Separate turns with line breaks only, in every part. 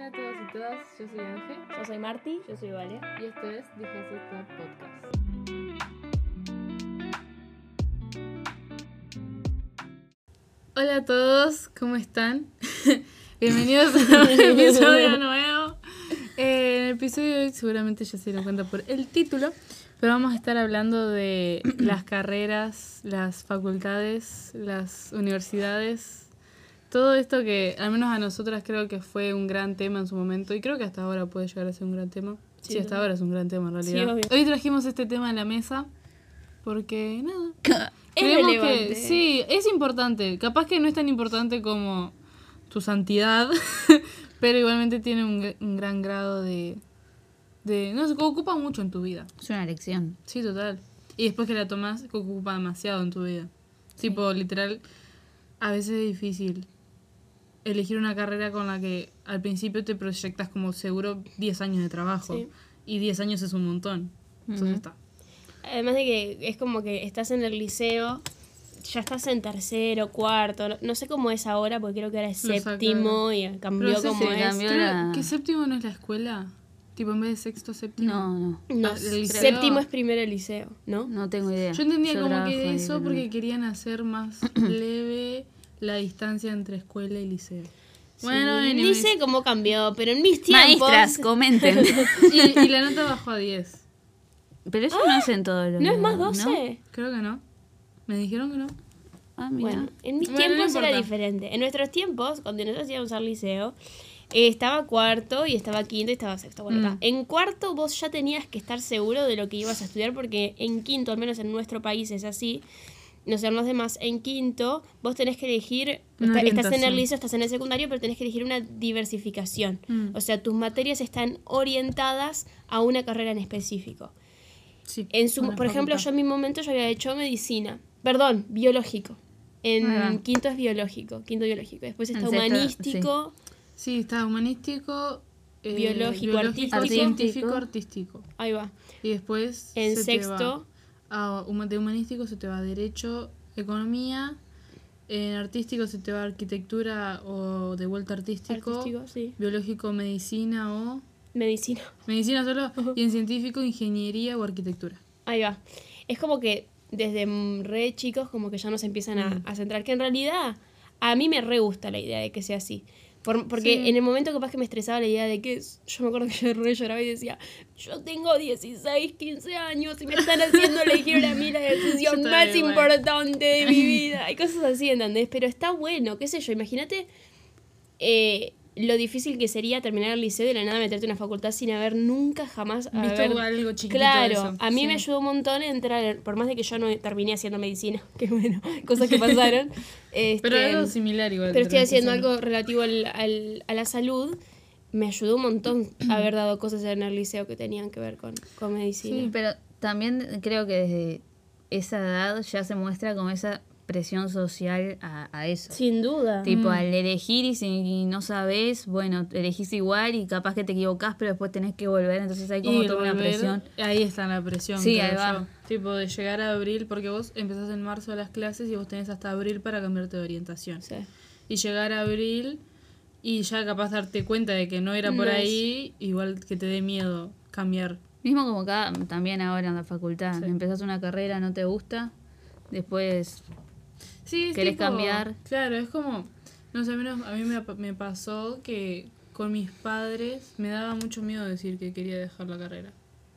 Hola a todos y todas, yo soy Ángel
Yo soy Marti.
Yo soy Vale.
y esto es Difícil Club Podcast. Hola a todos, ¿cómo están? Bienvenidos a un episodio nuevo. Eh, en el episodio de hoy seguramente ya se dieron cuenta por el título, pero vamos a estar hablando de las carreras, las facultades, las universidades, todo esto que al menos a nosotras creo que fue un gran tema en su momento y creo que hasta ahora puede llegar a ser un gran tema. Sí,
Sí,
hasta ahora es un gran tema en
Sí,
realidad. Hoy trajimos este tema a la mesa porque nada,
Es
Creemos
relevante.
que sí, es importante. Capaz que no es tan importante como tu santidad, pero igualmente tiene un, gr- un gran grado de, de... No sé, ocupa mucho en tu vida.
Es una lección.
Sí, total. Y después que la tomas, ocupa demasiado en tu vida. Tipo, literal, a veces es difícil elegir una carrera con la que al principio te proyectas como seguro 10 años de trabajo.
Sí.
Y 10 años es un montón. Entonces está.
Además de que es como que estás en el liceo, ya estás en tercero, cuarto, no- no sé cómo es ahora, porque creo que ahora es séptimo y cambió
Pero
como
sé-
es.
cambió. La-
que séptimo no es la escuela. Tipo, en vez de sexto, séptimo.
No, no.
No,
Ah,
séptimo es primero el liceo, ¿no?
No tengo idea.
Yo entendía como que eso porque querían hacer más leve la distancia entre escuela y liceo. Bueno,
Sí,
anyways.
ni sé cómo cambió, pero en mis tiempos.
Maestras, comenten.
y, y la nota bajó a 10.
pero eso no es en todos los
¿No es más
lados,
12?
Creo que no. Me dijeron que no.
Ah, mira.
Bueno, en mis
Bueno, no
tiempos era diferente. En nuestros tiempos, cuando nosotros íbamos al liceo, eh, estaba cuarto y estaba quinto y estaba sexto. Bueno,
Mm.
ta. En cuarto vos ya tenías que estar seguro de lo que ibas a estudiar porque en quinto, al menos en nuestro país es así. No sé, los demás, en quinto vos tenés que elegir, está- estás en el liceo, estás en el secundario, pero tenés que elegir una diversificación.
Mm.
O sea, tus materias están orientadas a una carrera en específico.
Sí.
En su, por ejemplo, yo en mi momento yo había hecho medicina. Perdón, biológico. En
Ah.
quinto es biológico, quinto biológico. Después está humanístico.
Sí, está humanístico, eh,
Biológico, artístico.
científico, artístico.
Ahí va.
Y después.
En
se
sexto.
A huma- de humanístico se te va derecho, economía. En artístico se te va arquitectura o de vuelta artístico.
Artístico, sí.
Biológico, medicina o.
Medicina.
Medicina solo. Y en científico, ingeniería o arquitectura.
Ahí va. Es como que desde re chicos como que ya nos empiezan a, a centrar. Que en realidad a mí me re gusta la idea de que sea así. Por- porque
Sí.
en el momento capaz que me estresaba la idea de que es- yo me acuerdo que yo re lloraba y decía, yo tengo 16, 15 años y me están haciendo elegir a mí la decisión más
igual.
importante de mi vida. Y cosas así, ¿entendés? Pero está bueno, qué sé yo, imagínate eh, lo difícil que sería terminar el liceo y de la nada meterte en una facultad sin haber nunca jamás
Visto
haber
algo chiquitito de
Claro,
eso,
a mí
sí.
me ayudó un montón entrar, por más de que yo no terminé haciendo medicina, que bueno, cosas que pasaron. este,
Pero algo similar igual.
pero estoy haciendo algo relativo al, al- a la salud. Me ayudó un montón haber dado cosas en el liceo que tenían que ver con, con medicina.
Sí, pero también creo que desde esa edad ya se muestra como esa presión social a, a eso.
Sin duda.
Tipo,
Mm.
al elegir y si no sabes, bueno, elegís igual y capaz que te equivocás, pero después tenés que volver, entonces hay como
Y
toda una presión.
Ahí está la presión.
Sí, ahí va.
Tipo de llegar a abril, porque vos empezás en marzo las clases y vos tenés hasta abril para cambiarte de orientación.
Sí.
Y llegar a abril y ya capaz darte cuenta de que no era por
No es.
ahí, igual que te dé miedo cambiar.
Mismo como acá, también ahora en la facultad,
Sí.
empezás una carrera, no te gusta, después
Sí, es
¿Querés
tipo-
cambiar?
Claro, es como, no sé, menos a mí me, me pasó que con mis padres me daba mucho miedo decir que quería dejar la carrera.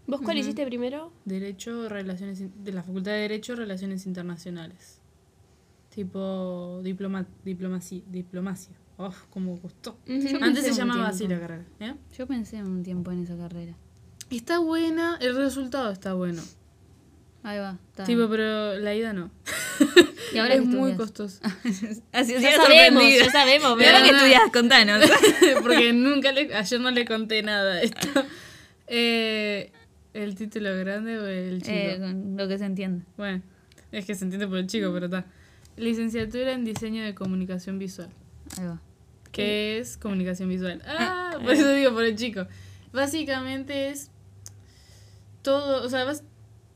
¿Vos cuál hiciste primero?
Derecho, relaciones, de la Facultad de Derecho, Relaciones Internacionales. Tipo diploma, diplomacia, diplomacia. Uf, como gustó. Antes se llamaba así la carrera. ¿eh?
yo pensé un tiempo en esa carrera.
Está buena, el resultado está bueno.
Ahí va. está.
Tipo, pero la ida no.
y ahora
es muy costoso.
Así,
Ya sabemos, ya sabemos.
¿Y
pero-
ahora qué estudias? Contanos.
Porque nunca le, ayer no le conté nada de esto. Eh, ¿El título grande o el chico?
Eh, con lo que se entiende.
Bueno, es que se entiende por el chico, pero está. Licenciatura en diseño de comunicación visual.
Ahí va.
¿Qué es comunicación visual? Ah, por eso digo por el chico. Básicamente es todo, o sea, vas,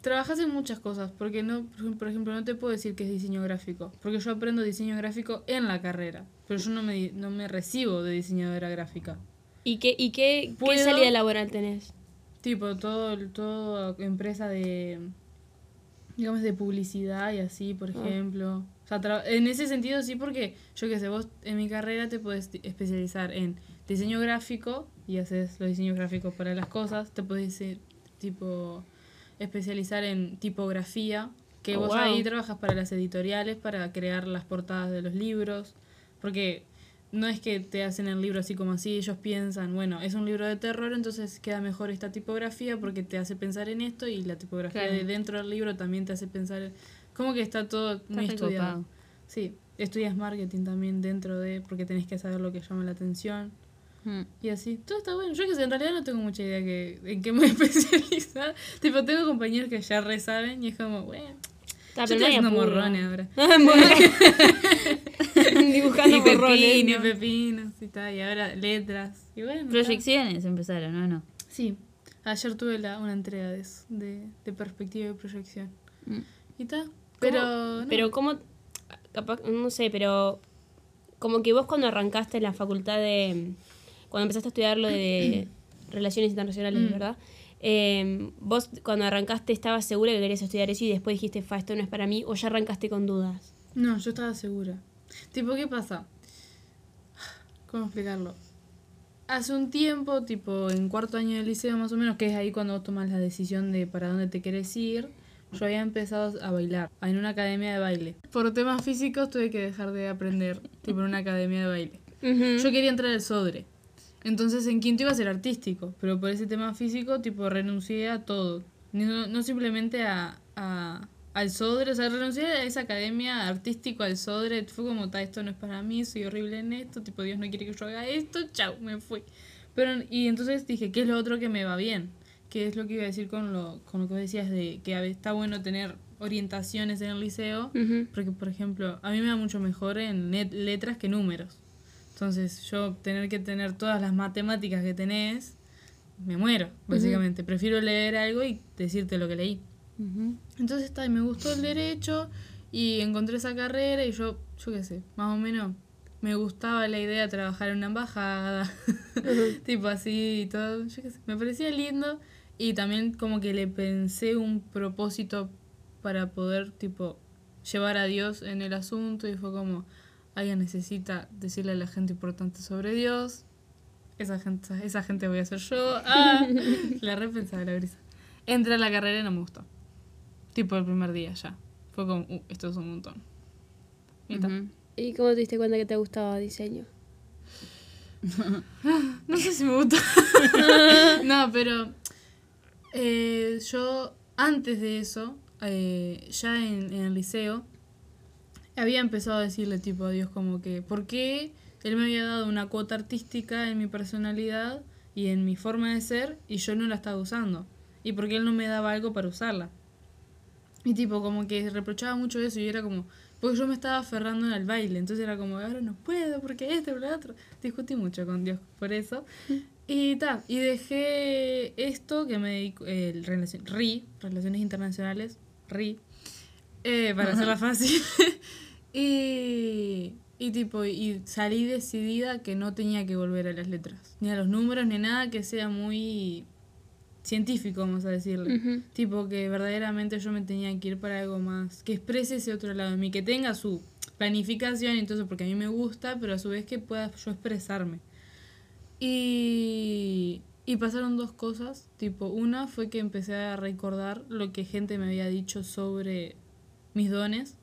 trabajas en muchas cosas, porque no, por ejem- por ejemplo, no te puedo decir que es diseño gráfico, porque yo aprendo diseño gráfico en la carrera, pero yo no me, no me recibo de diseñadora gráfica.
¿Y qué, y qué, qué salida laboral tenés?
Tipo, todo, todo empresa de, digamos, de publicidad y así, por
Ah.
ejemplo. O sea, en ese sentido sí, porque yo qué sé, vos en mi carrera te puedes especializar en diseño gráfico y haces los diseños gráficos para las cosas. Te puedes eh, tipo especializar en tipografía, que
Oh,
vos
wow.
ahí trabajas para las editoriales, para crear las portadas de los libros, porque no es que te hacen el libro así como así, ellos piensan, bueno, es un libro de terror, entonces queda mejor esta tipografía porque te hace pensar en esto y la tipografía
Claro.
de dentro del libro también te hace pensar, en- como que está todo muy estudiado. Sí, estudias marketing también dentro de, porque tenés que saber lo que llama la atención.
Mm.
Y así, todo está bueno. Yo que sé, en realidad no tengo mucha idea que, en qué me voy a especializar. tipo, tengo compañeros que ya re saben y es como, bueno, yo estoy haciendo morrones ahora.
Dibujando
y
morrones.
pepino, y
¿no?
pepinos y tal, y ahora letras. Y bueno, está.
Proyecciones empezaron, ¿no? no.
Sí, ayer tuve la, una entrega de eso, de, de perspectiva y proyección.
Mm.
Y tal, pero... no.
Pero cómo, capaz, no sé, pero como que vos cuando arrancaste la facultad de, cuando empezaste a estudiar lo de relaciones internacionales,
Mm.
¿verdad? Eh, vos cuando arrancaste estabas segura que querías estudiar eso y después dijiste, fa, esto no es para mí, o ya arrancaste con dudas.
No, yo estaba segura. Tipo, ¿qué pasa? ¿Cómo explicarlo? Hace un tiempo, tipo en cuarto año del liceo más o menos, que es ahí cuando vos tomas la decisión de para dónde te querés ir, yo había empezado a bailar en una academia de baile. Por temas físicos tuve que dejar de aprender, tipo en una academia de baile. Yo quería entrar al Sodre. Entonces en quinto iba a ser artístico, pero por ese tema físico, tipo, renuncié a todo. No, no simplemente a, a- al Sodre, o sea, renuncié a esa academia artístico al Sodre. Fue como, ta, esto no es para mí, soy horrible en esto, tipo, Dios no quiere que yo haga esto, chau, me fui. Pero, y entonces dije, ¿qué es lo otro que me va bien? Que es lo que iba a decir con lo, con lo que decías de que está bueno tener orientaciones en el liceo,
Ujú.
porque, por ejemplo, a mí me va mucho mejor en letras que números. Entonces, yo tener que tener todas las matemáticas que tenés, me muero, básicamente. Prefiero leer algo y decirte lo que leí. Entonces, está, y me gustó el derecho y encontré esa carrera y yo, yo qué sé, más o menos me gustaba la idea de trabajar en una embajada, tipo así y todo, yo qué sé, me parecía lindo y también como que le pensé un propósito para poder, tipo, llevar a Dios en el asunto y fue como, alguien necesita decirle a la gente importante sobre Dios, esa gente, esa gente voy a ser yo, ah, la repensaba la brisa. Entré a la carrera y no me gustó. Tipo el primer día ya. Fue como, uh, esto es un montón. Y está.
Ujú.
¿Y cómo te diste cuenta que te gustaba diseño?
No sé si me gustó. no, pero eh, yo antes de eso, eh, ya en, en el liceo, había empezado a decirle tipo a Dios como que, ¿por qué él me había dado una cuota artística en mi personalidad y en mi forma de ser y yo no la estaba usando? ¿Y por qué él no me daba algo para usarla? Y tipo, como que reprochaba mucho eso y era como, porque yo me estaba aferrando al baile, entonces era como, ahora no puedo, porque esto, por otro. Discutí mucho con Dios por eso. Y ta, y dejé esto que me dedico, el relación, RI, Relaciones Internacionales, RI, eh, para hacerla fácil. y, y tipo, y salí decidida que no tenía que volver a las letras, ni a los números, ni nada que sea muy científico, vamos a decirle. Tipo que verdaderamente yo me tenía que ir para algo más, que exprese ese otro lado de mí, que tenga su planificación eso, porque a mí me gusta, pero a su vez que pueda yo expresarme. Y, y pasaron dos cosas, tipo, una fue que empecé a recordar lo que gente me había dicho sobre mis dones,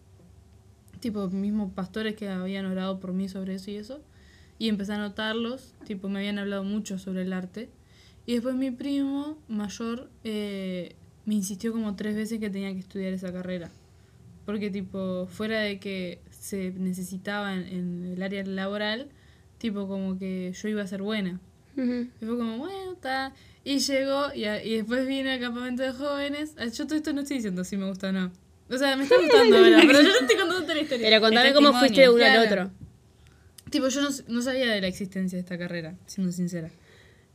tipo, mismos pastores que habían orado por mí sobre eso y eso, y empecé a notarlos, tipo, me habían hablado mucho sobre el arte. Y después mi primo mayor eh, me insistió como tres veces que tenía que estudiar esa carrera. Porque tipo, fuera de que se necesitaba en, en el área laboral, tipo como que yo iba a ser buena.
Ujú.
Y fue como, bueno, está. Y llegó, y, a- y después vine al campamento de jóvenes. Ah, Yo todo esto no estoy diciendo si me gusta o no. O sea, me está gustando ahora, pero yo no estoy contando la historia.
Pero contame
El
cómo fuiste de uno al otro.
Tipo, yo no, no sabía de la existencia de esta carrera, siendo sincera.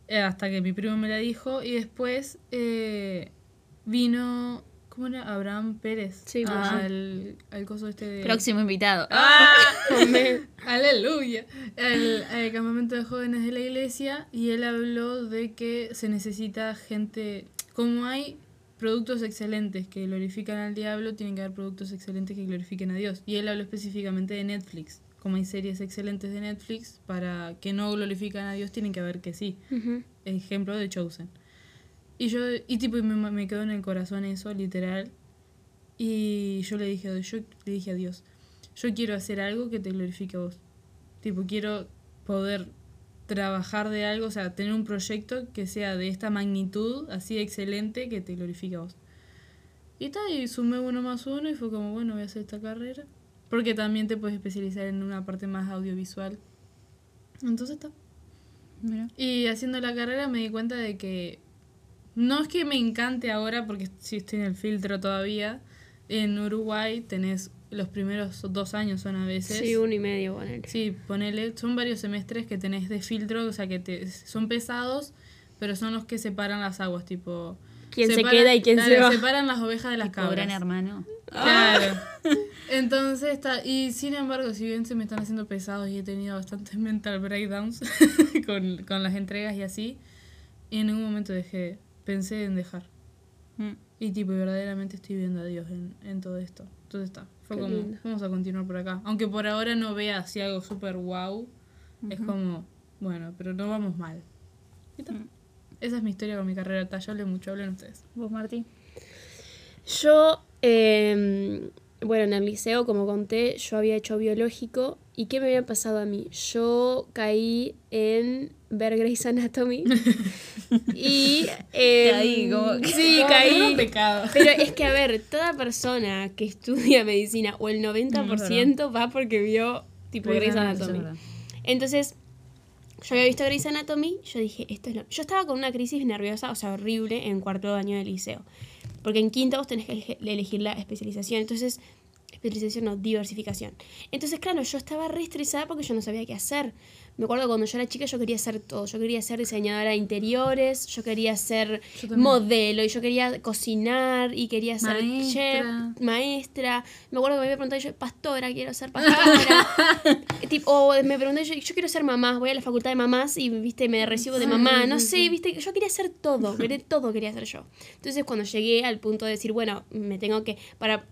Eh, hasta que mi primo me la dijo y después eh, vino... ¿Cómo ¿Cómo era? Abraham Pérez.
Sí, pues,
al, al coso este de.
Próximo invitado.
¡Ah! Aleluya. Al, al campamento de jóvenes de la iglesia y él habló de que se necesita gente. Como hay productos excelentes que glorifican al diablo, tienen que haber productos excelentes que glorifiquen a Dios. Y él habló específicamente de Netflix. Como hay series excelentes de Netflix, para que no glorifican a Dios, tienen que haber que sí. Ejemplo de Chosen. Y yo, y tipo, me, me quedó en el corazón eso, literal. Y yo le dije, yo le dije a Dios, yo quiero hacer algo que te glorifique a vos. Tipo, quiero poder trabajar de algo, o sea, tener un proyecto que sea de esta magnitud, así de excelente, que te glorifique a vos. Y está, y sumé uno más uno y fue como, bueno, voy a hacer esta carrera. Porque también te puedes especializar en una parte más audiovisual. Entonces está.
Mira.
Y haciendo la carrera me di cuenta de que no es que me encante ahora, porque sí estoy en el filtro todavía. En Uruguay tenés los primeros dos años son a veces.
Sí, uno y medio, ponele.
Sí, ponele, son varios semestres que tenés de filtro, o sea que te, son pesados, pero son los que separan las aguas, tipo...
¿Quién se queda y quién se
claro,
va?
Separan las ovejas de las cabras.
gran hermano.
Claro. Entonces está. Y sin embargo, si bien se me están haciendo pesados y he tenido bastantes mental breakdowns con, con las entregas y así, en ningún momento dejé. Pensé en dejar.
Mm.
Y tipo, verdaderamente estoy viendo a Dios en, en todo esto. Entonces está. Fue
Qué
como,
lindo.
vamos a continuar por acá. Aunque por ahora no vea así algo súper wow. Es como, bueno, pero no vamos mal. Y está. Esa es mi historia con mi carrera. Está, yo hablé mucho, hablen ustedes.
¿Vos, Martín?
Yo, eh, bueno, en el liceo, como conté, yo había hecho biológico. ¿Y qué me había pasado a mí? Yo caí en ver Grey's Anatomy. y. eh,
Caí, como-
Sí,
No,
caí.
no, pecado.
Pero es que, a ver, toda persona que estudia medicina o el 90% va porque vio tipo
Grey's Anatomy.
Entonces, yo había visto Grey's Anatomy, yo dije, esto es lo... Yo estaba con una crisis nerviosa, o sea, horrible, en cuarto año de liceo. Porque en quinto vos tenés que elegir la especialización. Entonces, especialización no, diversificación. Entonces, claro, yo estaba re estresada porque yo no sabía qué hacer. Me acuerdo cuando yo era chica yo quería hacer todo. Yo quería ser diseñadora de interiores, yo quería ser
Yo
modelo, y yo quería cocinar, y quería ser
Maestra.
chef, maestra. Me acuerdo que me había preguntado yo, pastora, quiero ser pastora. tipo, o me pregunté yo, yo quiero ser mamá, voy a la facultad de mamás y, viste, me recibo de mamá. No sé, viste, yo quería hacer todo, quería- todo quería hacer yo. Entonces, cuando llegué al punto de decir, bueno, me tengo que, para,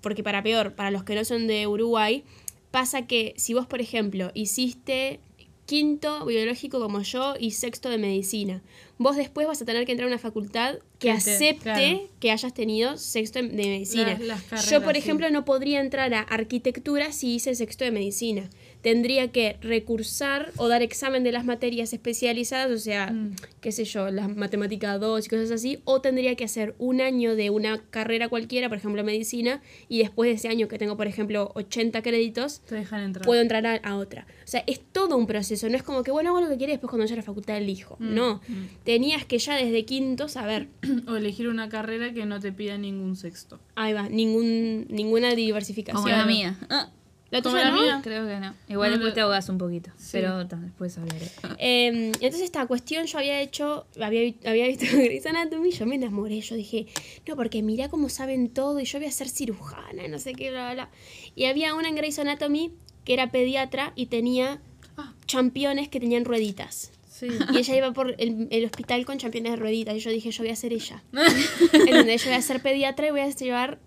porque para peor, para los que no son de Uruguay, pasa que si vos, por ejemplo, hiciste quinto biológico como yo y sexto de medicina, vos después vas a tener que entrar a una facultad que
Que te-
acepte
claro.
que hayas tenido sexto de medicina.
Las- las carreras,
yo, por
sí.
ejemplo, no podría entrar a arquitectura si hice sexto de medicina. Tendría que recursar o dar examen de las materias especializadas, o sea,
Mm.
qué sé yo, las matemáticas 2 y cosas así, o tendría que hacer un año de una carrera cualquiera, por ejemplo, medicina, y después de ese año que tengo, por ejemplo, 80 créditos,
Te dejan entrar.
puedo entrar a, a otra. O sea, es todo un proceso, no es como que, bueno, hago lo que quiera y después cuando llegue a la facultad elijo.
Mm,
No, tenías que ya desde quinto saber.
O elegir una carrera que no te pida ningún sexto.
Ahí va, ningún, ninguna diversificación.
Como la mía. Ah,
La tuya
la
no?
mía.
creo que no. Igual
No,
después
lo-
te ahogas un poquito.
Sí.
Pero después hablaré.
Eh, entonces esta cuestión yo había hecho, había, había visto Grey's Anatomy, yo me enamoré, yo dije, no, porque mirá cómo saben todo y yo voy a ser cirujana, y no sé qué, bla, bla. Y había una en Grey's Anatomy que era pediatra y tenía
Ah.
championes que tenían rueditas.
Sí.
Y ella iba por el, el hospital con championes de rueditas y yo dije, yo voy a ser ella. ¿Entendés? Yo voy a ser pediatra y voy a llevar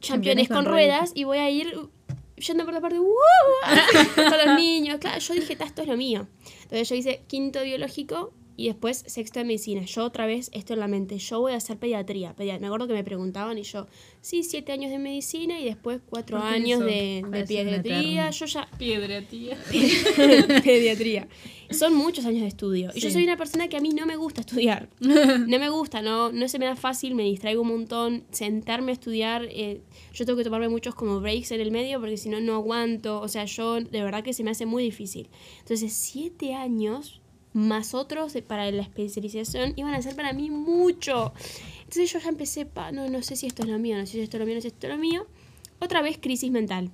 championes
Championes con
con ruedas y voy a ir yendo por la parte ¡uh! con los niños. Claro, yo dije, "Ta, esto es lo mío. Entonces yo hice quinto biológico y después sexto de medicina. Yo otra vez esto en la mente, yo voy a hacer pediatría. Pedia- Me acuerdo que me preguntaban y yo, sí, siete años de medicina y después cuatro
¿Por qué
años de,
una
pediatría. Yo ya
Piedra, tía.
pediatría. Son muchos años de estudio. Y yo soy una persona que a mí no me gusta estudiar. No me gusta, no, no se me da fácil, me distraigo un montón. Sentarme a estudiar, eh, yo tengo que tomarme muchos como breaks en el medio porque si no, no aguanto. O sea, yo de verdad que se me hace muy difícil. Entonces, siete años más otros para la especialización iban a ser para mí mucho. Entonces yo ya empecé, pa, no, no sé si esto es lo mío, no sé si esto es lo mío, no sé si esto es lo mío. Otra vez crisis mental.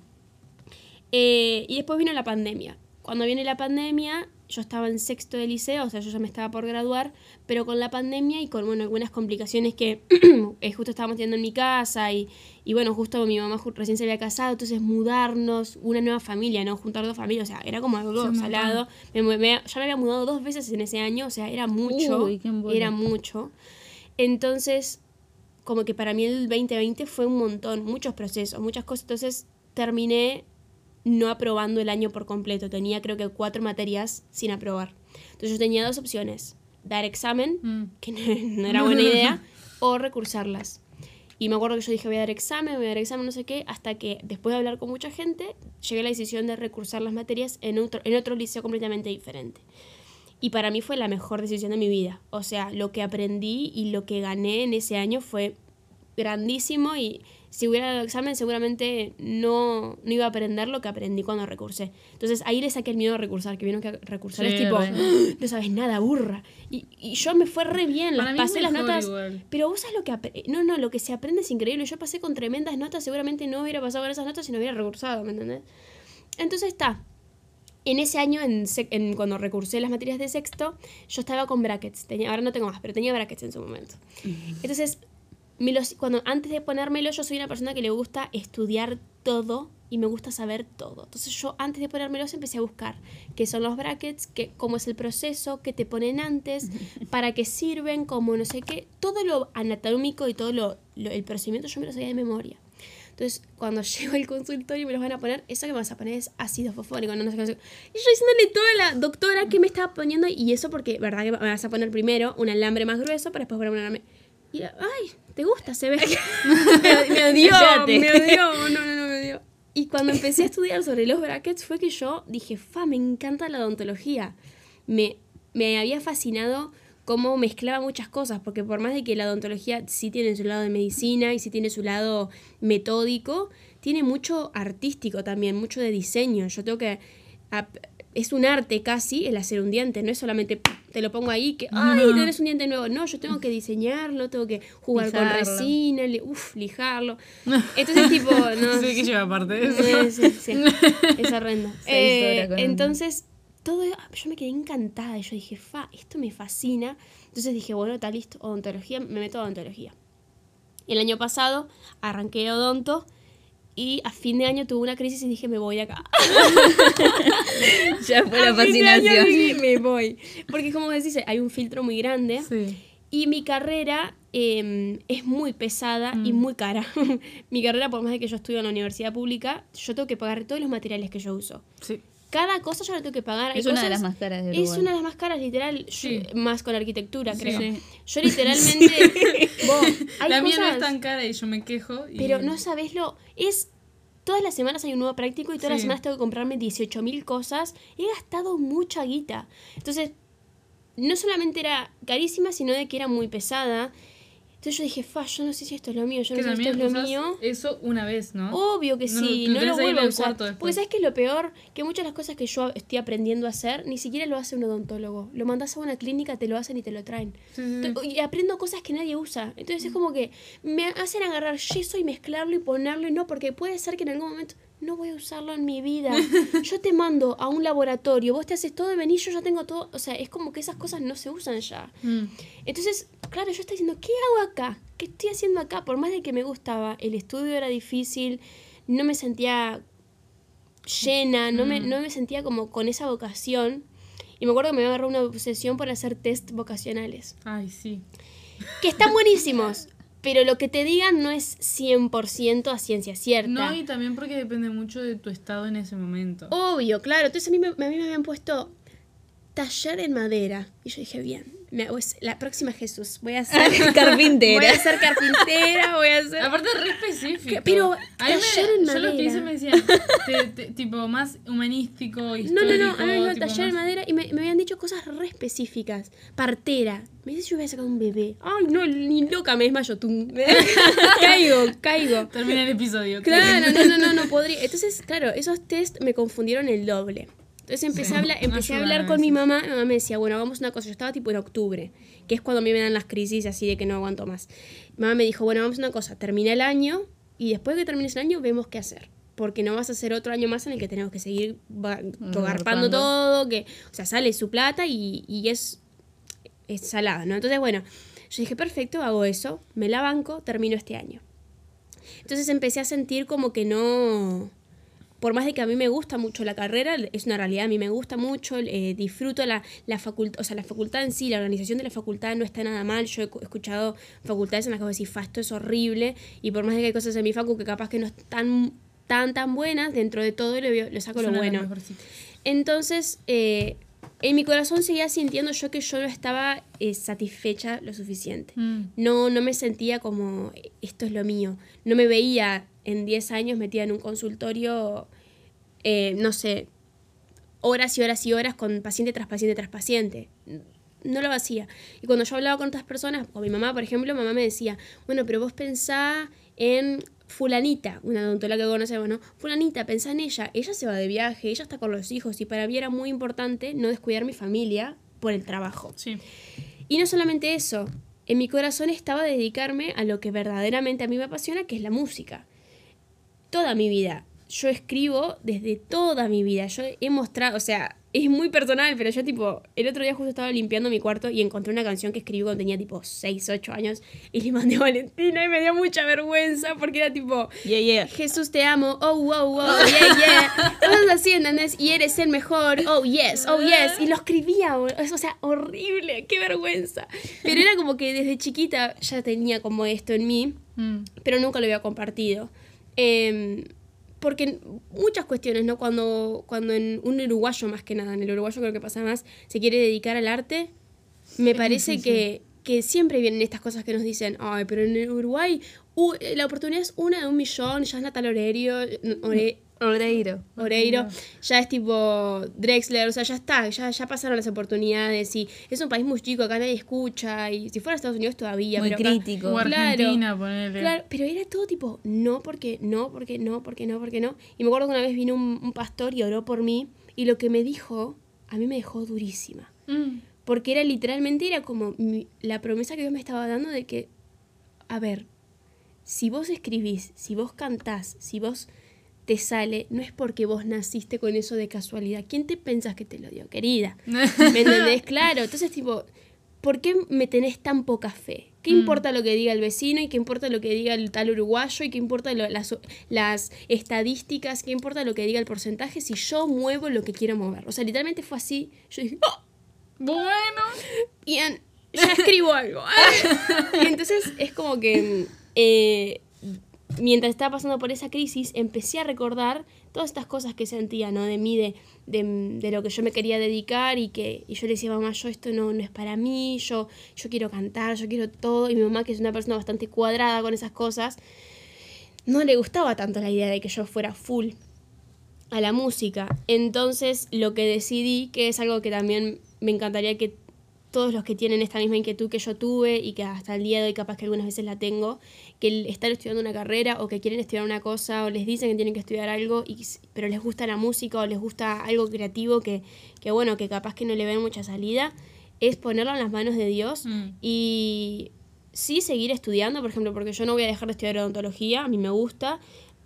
Eh, y después vino la pandemia. Cuando viene la pandemia, yo estaba en sexto de liceo, o sea, yo ya me estaba por graduar, pero con la pandemia y con, bueno, algunas complicaciones que eh, justo estábamos teniendo en mi casa y, y bueno, justo mi mamá recién se había casado, entonces mudarnos, una nueva familia, ¿no? Juntar dos familias, o sea, era como algo
Sí,
salado. Me mu- me- ya me había mudado dos veces en ese año, o sea, era mucho,
Uy,
era mucho. Entonces, como que para mí el 2020 fue un montón, muchos procesos, muchas cosas. Entonces terminé no aprobando el año por completo. Tenía creo que cuatro materias sin aprobar. Entonces yo tenía dos opciones. Dar examen,
Mm.
que no, no era buena idea, o recursarlas. Y me acuerdo que yo dije voy a dar examen, voy a dar examen, no sé qué, hasta que después de hablar con mucha gente, llegué a la decisión de recursar las materias en otro, en otro liceo completamente diferente. Y para mí fue la mejor decisión de mi vida. O sea, lo que aprendí y lo que gané en ese año fue grandísimo y si hubiera dado examen seguramente no, no iba a aprender lo que aprendí cuando recursé. Entonces ahí le saqué el miedo a recursar, que vieron que recursar
Sí,
es tipo. "Ah, no sabes nada, burra. Y, y yo me fue re bien, las pasé las notas.
igual.
Pero vos sabes lo que... No, no, lo que se aprende es increíble. Yo pasé con tremendas notas, seguramente no hubiera pasado con esas notas si no hubiera recursado, ¿me entendés? Entonces está. En ese año, en, en- cuando recursé las materias de sexto, yo estaba con brackets. Tenía, ahora no tengo más, pero tenía brackets en su momento. Entonces, me los- cuando, antes de ponérmelo, yo soy una persona que le gusta estudiar todo y me gusta saber todo. Entonces yo antes de ponérmelos empecé a buscar qué son los brackets, qué, cómo es el proceso, qué te ponen antes, para qué sirven, cómo no sé qué. Todo lo anatómico y todo lo, lo- el procedimiento yo me lo sabía de memoria. Entonces, cuando llego al consultorio y me los van a poner, eso que me vas a poner es ácido fosfórico, no, no sé qué. no sé qué. Y yo diciéndole toda la doctora que me estaba poniendo, y eso porque, verdad, que me vas a poner primero un alambre más grueso para después poner un alambre. Y, ay, ¿te gusta? Se ve. me, me odió, me odió, no, no, no, me odió. Y cuando empecé a estudiar sobre los brackets fue que yo dije, fa, me encanta la odontología. Me, me había fascinado cómo mezclaba muchas cosas, porque por más de que la odontología sí tiene su lado de medicina y sí tiene su lado metódico, tiene mucho artístico también, mucho de diseño. Yo tengo que... Es un arte casi el hacer un diente, no es solamente te lo pongo ahí que, ay, tenés un diente nuevo. No, yo tengo que diseñarlo, tengo que jugar con resina, li- uf, lijarlo. Entonces, tipo, no,
Sí, que lleva aparte de eso.
Sí, sí, sí. Es horrendo. Eh, entonces, todo, yo me quedé encantada. Yo dije, fa, esto me fascina. Entonces dije, bueno, está listo, odontología, me meto a odontología. El año pasado arranqué odonto y a fin de año tuve una crisis y dije, me voy acá.
Ya fue la
A
fascinación.
dije, me voy. Porque como decís, hay un filtro muy grande.
Sí.
Y mi carrera eh, es muy pesada y
Mm.
muy cara. mi carrera, por más de que yo estudio en la universidad pública, yo tengo que pagar todos los materiales que yo uso.
Sí.
Cada cosa yo la tengo que pagar. Hay
Es una de las más caras de
Es
Uruguay.
una de las más caras, literal. yo- más con arquitectura,
Sí.
creo.
Sí.
Yo literalmente... vos, hay
La mía no es tan cara y yo me quejo. y-
Pero no sabés lo... Es... Todas las semanas hay un nuevo práctico y todas las semanas tengo que comprarme 18 mil cosas. He gastado mucha guita. Entonces, no solamente era carísima, sino de que era muy pesada. Entonces yo dije, fa, yo no sé si esto es lo mío, yo no sé si esto es lo mío.
eso una vez, ¿no?
Obvio que
No,
sí, no, lo vuelvo a usar. Porque sabes que es lo peor, que muchas de las cosas que yo estoy aprendiendo a hacer, ni siquiera lo hace un odontólogo. Lo mandas a una clínica, te lo hacen y te lo traen.
Sí, sí,
Y aprendo cosas que nadie usa. Entonces es como que me hacen agarrar yeso y mezclarlo y ponerlo y no, porque puede ser que en algún momento no voy a usarlo en mi vida. Yo te mando a un laboratorio, vos te haces todo de venir, yo ya tengo todo. O sea, es como que esas cosas no se usan ya.
Mm.
Entonces, claro, yo estoy diciendo, ¿qué hago acá? ¿Qué estoy haciendo acá? Por más de que me gustaba, el estudio era difícil, no me sentía llena, no, me, no me sentía como con esa vocación. Y me acuerdo que me agarró una obsesión por hacer test vocacionales.
Ay, sí.
Que están buenísimos, pero lo que te digan no es 100% a ciencia cierta.
No, y también porque depende mucho de tu estado en ese momento.
Obvio, claro. Entonces a mí me, a mí me habían puesto taller en madera. Y yo dije, bien, me hago es- la próxima Jesús. Voy a ser
Carpintera.
Voy a ser carpintera, voy a ser...
Aparte es re específico.
Pero
A mí me-
taller en
yo lo que hice me decían, te- te- tipo más humanístico,
No,
histórico.
no, no, a mí me taller en
más-
madera y me, me habían dicho cosas re específicas. Partera. Me dice yo voy a sacar un bebé. Ay, no, ni loca, me desmayo. Tum. caigo, caigo.
Termina el episodio.
Claro, no, no, no, no podría. Entonces, claro, esos test me confundieron el doble. Entonces empecé,
Sí,
a, hablar, empecé a hablar con mi mamá. Mi mamá me decía, bueno, hagamos una cosa. Yo estaba tipo en octubre, que es cuando a mí me dan las crisis así de que no aguanto más. Mi mamá me dijo, bueno, vamos a una cosa. Termina el año y después de que termines el año vemos qué hacer. porque no vas a hacer otro año más en el que tenemos que seguir va-
Garpando.
garpando todo, que, o sea, sale su plata y, y es, es salada, ¿no? Entonces, bueno, yo dije, perfecto, hago eso, me la banco, termino este año. Entonces empecé a sentir como que no, por más de que a mí me gusta mucho la carrera, es una realidad, a mí me gusta mucho, eh, disfruto la, la facultad, o sea, la facultad en sí, la organización de la facultad no está nada mal, yo he cu- escuchado facultades en las que vos decís, fa, esto es horrible, y por más de que hay cosas en mi facu que capaz que no están tan, tan buenas, dentro de todo le, le saco lo bueno. Entonces, eh, en mi corazón seguía sintiendo yo que yo no estaba eh, satisfecha lo suficiente.
Mm.
No, no me sentía como, esto es lo mío. No me veía en 10 años metida en un consultorio, eh, no sé, horas y horas y horas con paciente tras paciente tras paciente. No lo hacía. Y cuando yo hablaba con otras personas, con mi mamá, por ejemplo, mamá me decía, bueno, pero vos pensá en fulanita, una odontóloga que conocemos, ¿no? Fulanita, pensá en ella. Ella se va de viaje, ella está con los hijos y para mí era muy importante no descuidar mi familia por el trabajo.
Sí.
Y no solamente eso, en mi corazón estaba dedicarme a lo que verdaderamente a mí me apasiona, que es la música. Toda mi vida. Yo escribo desde toda mi vida. Yo he mostrado, o sea, es muy personal, pero yo tipo, el otro día justo estaba limpiando mi cuarto y encontré una canción que escribí cuando tenía tipo 6, 8 años y le mandé a Valentina y me dio mucha vergüenza porque era tipo,
Yeah, yeah.
Jesús te amo, oh wow wow, yeah yeah, cosas así, ¿entendés? Y eres el mejor, oh yes, oh yes, y lo escribía, o sea, horrible, qué vergüenza. Pero era como que desde chiquita ya tenía como esto en mí,
Mm.
pero nunca lo había compartido. Em, porque muchas cuestiones, ¿no? Cuando, cuando en un uruguayo más que nada, en el uruguayo creo que pasa más, se quiere dedicar al arte, me parece que, que siempre vienen estas cosas que nos dicen, ay, pero en el Uruguay uh, la oportunidad es una de un millón, ya es Natal Oreiro, Ore-
Oreiro.
Oreiro, ya es tipo Drexler, o sea, ya está, ya, ya pasaron las oportunidades y es un país muy chico, acá nadie escucha y si fuera Estados Unidos todavía,
Muy
pero acá-
crítico.
O Argentina, ponele.
Claro, pero era todo tipo, no, porque no, porque no, porque no, porque no. Y me acuerdo que una vez vino un, un pastor y oró por mí y lo que me dijo, a mí me dejó durísima.
Mm.
Porque era literalmente, era como mi- la promesa que Dios me estaba dando de que, a ver, si vos escribís, si vos cantás, si vos te sale, no es porque vos naciste con eso de casualidad. ¿Quién te pensás que te lo dio, querida? ¿Me entendés? Claro, entonces tipo, ¿por qué me tenés tan poca fe? ¿Qué importa lo que diga el vecino y qué importa lo que diga el tal uruguayo y qué importa lo- las, las estadísticas, qué importa lo que diga el porcentaje si yo muevo lo que quiero mover? O sea, literalmente fue así. Yo dije, ¡oh!
Bueno.
Bien, ya escribo algo. Y entonces es como que eh, mientras estaba pasando por esa crisis, empecé a recordar todas estas cosas que sentía, ¿no? De mí, de, de, de lo que yo me quería dedicar y que y yo le decía, mamá, yo esto no, no es para mí, yo, yo quiero cantar, yo quiero todo. Y mi mamá, que es una persona bastante cuadrada con esas cosas, no le gustaba tanto la idea de que yo fuera full a la música. Entonces lo que decidí, que es algo que también me encantaría que todos los que tienen esta misma inquietud que yo tuve y que hasta el día de hoy capaz que algunas veces la tengo, que el estar estudiando una carrera o que quieren estudiar una cosa o les dicen que tienen que estudiar algo, y, pero les gusta la música o les gusta algo creativo que, que bueno, que capaz que no le ven mucha salida, es ponerlo en las manos de Dios
Mm.
y sí seguir estudiando, por ejemplo, porque yo no voy a dejar de estudiar odontología, a mí me gusta,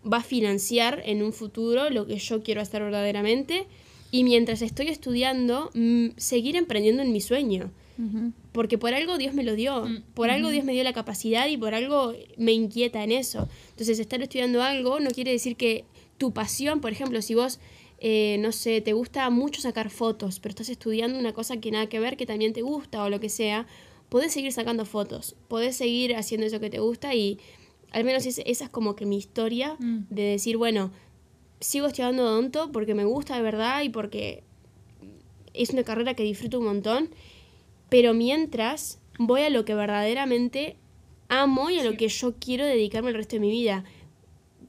va a financiar en un futuro lo que yo quiero hacer verdaderamente y mientras estoy estudiando, mm, seguir emprendiendo en mi sueño. Porque por algo Dios me lo dio,
Mm,
por algo Dios me dio la capacidad y por algo me inquieta en eso. Entonces, estar estudiando algo no quiere decir que tu pasión, por ejemplo, si vos, eh, no sé, te gusta mucho sacar fotos, pero estás estudiando una cosa que nada que ver, que también te gusta o lo que sea, podés seguir sacando fotos, podés seguir haciendo eso que te gusta y al menos es- esa es como que mi historia
Mm.
de decir, bueno, sigo estudiando odonto porque me gusta de verdad y porque es una carrera que disfruto un montón, pero mientras voy a lo que verdaderamente amo y a lo que yo quiero dedicarme el resto de mi vida.